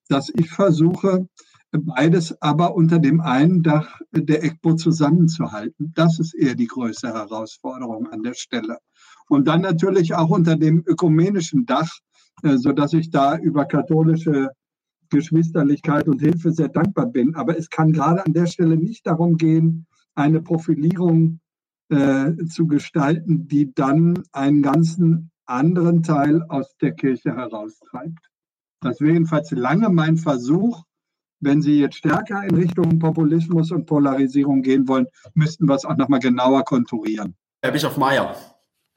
dass ich versuche, beides aber unter dem einen Dach der ECBO zusammenzuhalten. Das ist eher die größte Herausforderung an der Stelle. Und dann natürlich auch unter dem ökumenischen Dach, äh, so dass ich da über katholische Geschwisterlichkeit und Hilfe sehr dankbar bin. Aber es kann gerade an der Stelle nicht darum gehen, eine Profilierung äh, zu gestalten, die dann einen ganzen anderen Teil aus der Kirche heraustreibt. Das wäre jedenfalls lange mein Versuch. Wenn Sie jetzt stärker in Richtung Populismus und Polarisierung gehen wollen, müssten wir es auch nochmal genauer konturieren. Herr Bischof Mayer.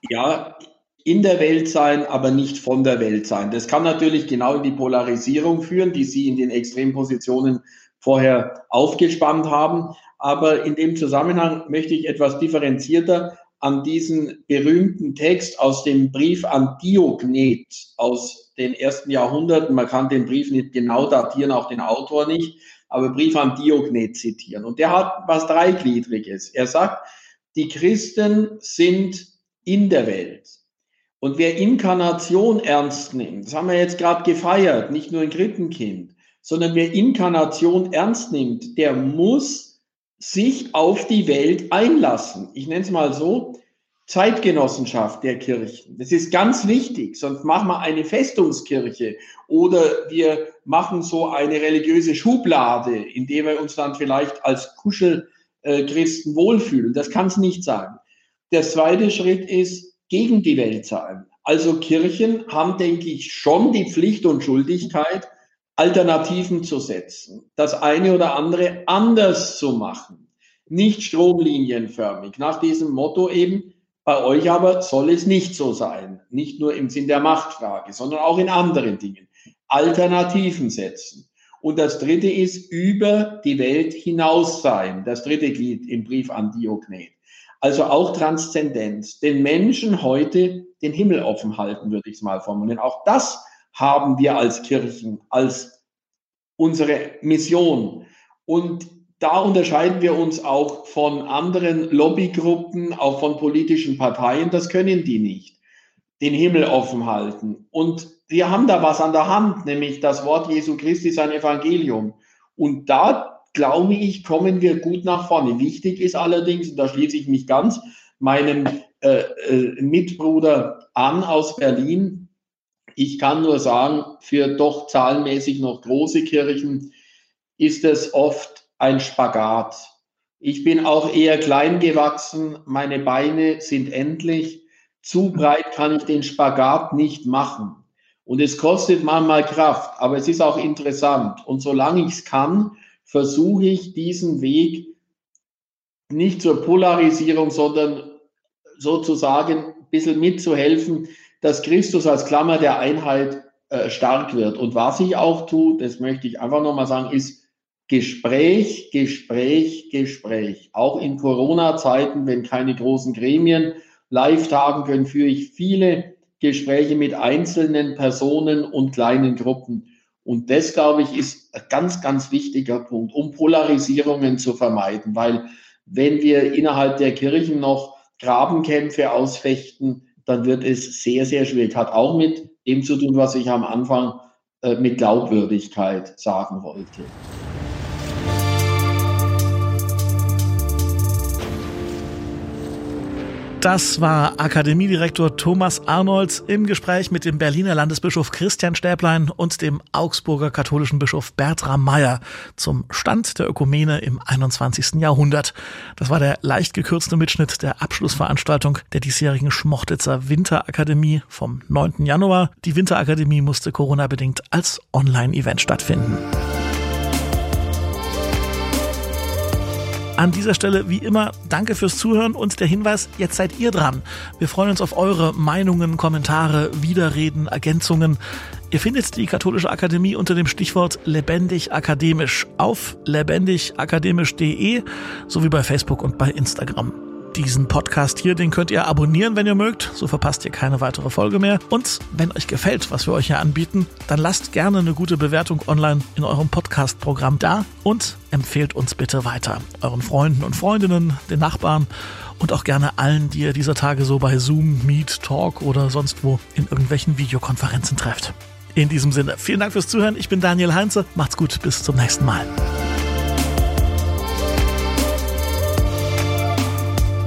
Ja, in der Welt sein, aber nicht von der Welt sein. Das kann natürlich genau in die Polarisierung führen, die Sie in den Extrempositionen vorher aufgespannt haben. Aber in dem Zusammenhang möchte ich etwas differenzierter an diesen berühmten Text aus dem Brief an Diognet aus den ersten Jahrhunderten. Man kann den Brief nicht genau datieren, auch den Autor nicht, aber Brief an Diognet zitieren. Und der hat was Dreigliedriges. Er sagt, die Christen sind in der Welt. Und wer Inkarnation ernst nimmt, das haben wir jetzt gerade gefeiert, nicht nur ein Krippenkind, sondern wer Inkarnation ernst nimmt, der muss sich auf die Welt einlassen. Ich nenne es mal so, Zeitgenossenschaft der Kirchen. Das ist ganz wichtig, sonst machen wir eine Festungskirche oder wir machen so eine religiöse Schublade, in der wir uns dann vielleicht als Kuschelchristen wohlfühlen. Das kann es nicht sein. Der zweite Schritt ist, gegen die Welt sein. Also Kirchen haben, denke ich, schon die Pflicht und Schuldigkeit, Alternativen zu setzen, das eine oder andere anders zu machen, nicht stromlinienförmig, nach diesem Motto eben, bei euch aber soll es nicht so sein, nicht nur im Sinn der Machtfrage, sondern auch in anderen Dingen. Alternativen setzen. Und das dritte ist über die Welt hinaus sein. Das dritte Glied im Brief an Diognet. Also auch Transzendenz. Den Menschen heute den Himmel offen halten, würde ich es mal formulieren. Auch das haben wir als Kirchen, als unsere Mission. Und da unterscheiden wir uns auch von anderen Lobbygruppen, auch von politischen Parteien. Das können die nicht. Den Himmel offen halten. Und wir haben da was an der Hand, nämlich das Wort Jesu Christi, sein Evangelium. Und da, glaube ich, kommen wir gut nach vorne. Wichtig ist allerdings, und da schließe ich mich ganz meinem äh, äh, Mitbruder an aus Berlin, ich kann nur sagen, für doch zahlenmäßig noch große Kirchen ist es oft ein Spagat. Ich bin auch eher klein gewachsen, meine Beine sind endlich. Zu breit kann ich den Spagat nicht machen. Und es kostet manchmal Kraft, aber es ist auch interessant. Und solange ich es kann, versuche ich diesen Weg nicht zur Polarisierung, sondern sozusagen ein bisschen mitzuhelfen, dass Christus als Klammer der Einheit äh, stark wird. Und was ich auch tue, das möchte ich einfach nochmal sagen, ist Gespräch, Gespräch, Gespräch. Auch in Corona-Zeiten, wenn keine großen Gremien live tagen können, führe ich viele Gespräche mit einzelnen Personen und kleinen Gruppen. Und das, glaube ich, ist ein ganz, ganz wichtiger Punkt, um Polarisierungen zu vermeiden. Weil wenn wir innerhalb der Kirchen noch Grabenkämpfe ausfechten, dann wird es sehr, sehr schwierig. Hat auch mit dem zu tun, was ich am Anfang äh, mit Glaubwürdigkeit sagen wollte. Das war Akademiedirektor Thomas Arnolds im Gespräch mit dem Berliner Landesbischof Christian Stäblein und dem Augsburger katholischen Bischof Bertram Meyer zum Stand der Ökumene im 21. Jahrhundert. Das war der leicht gekürzte Mitschnitt der Abschlussveranstaltung der diesjährigen Schmochtitzer Winterakademie vom 9. Januar. Die Winterakademie musste Corona-bedingt als Online-Event stattfinden. An dieser Stelle wie immer danke fürs Zuhören und der Hinweis, jetzt seid ihr dran. Wir freuen uns auf eure Meinungen, Kommentare, Widerreden, Ergänzungen. Ihr findet die Katholische Akademie unter dem Stichwort lebendig akademisch auf lebendigakademisch.de sowie bei Facebook und bei Instagram. Diesen Podcast hier, den könnt ihr abonnieren, wenn ihr mögt. So verpasst ihr keine weitere Folge mehr. Und wenn euch gefällt, was wir euch hier anbieten, dann lasst gerne eine gute Bewertung online in eurem Podcast-Programm da und empfehlt uns bitte weiter. Euren Freunden und Freundinnen, den Nachbarn und auch gerne allen, die ihr dieser Tage so bei Zoom, Meet, Talk oder sonst wo in irgendwelchen Videokonferenzen trefft. In diesem Sinne, vielen Dank fürs Zuhören. Ich bin Daniel Heinze. Macht's gut. Bis zum nächsten Mal.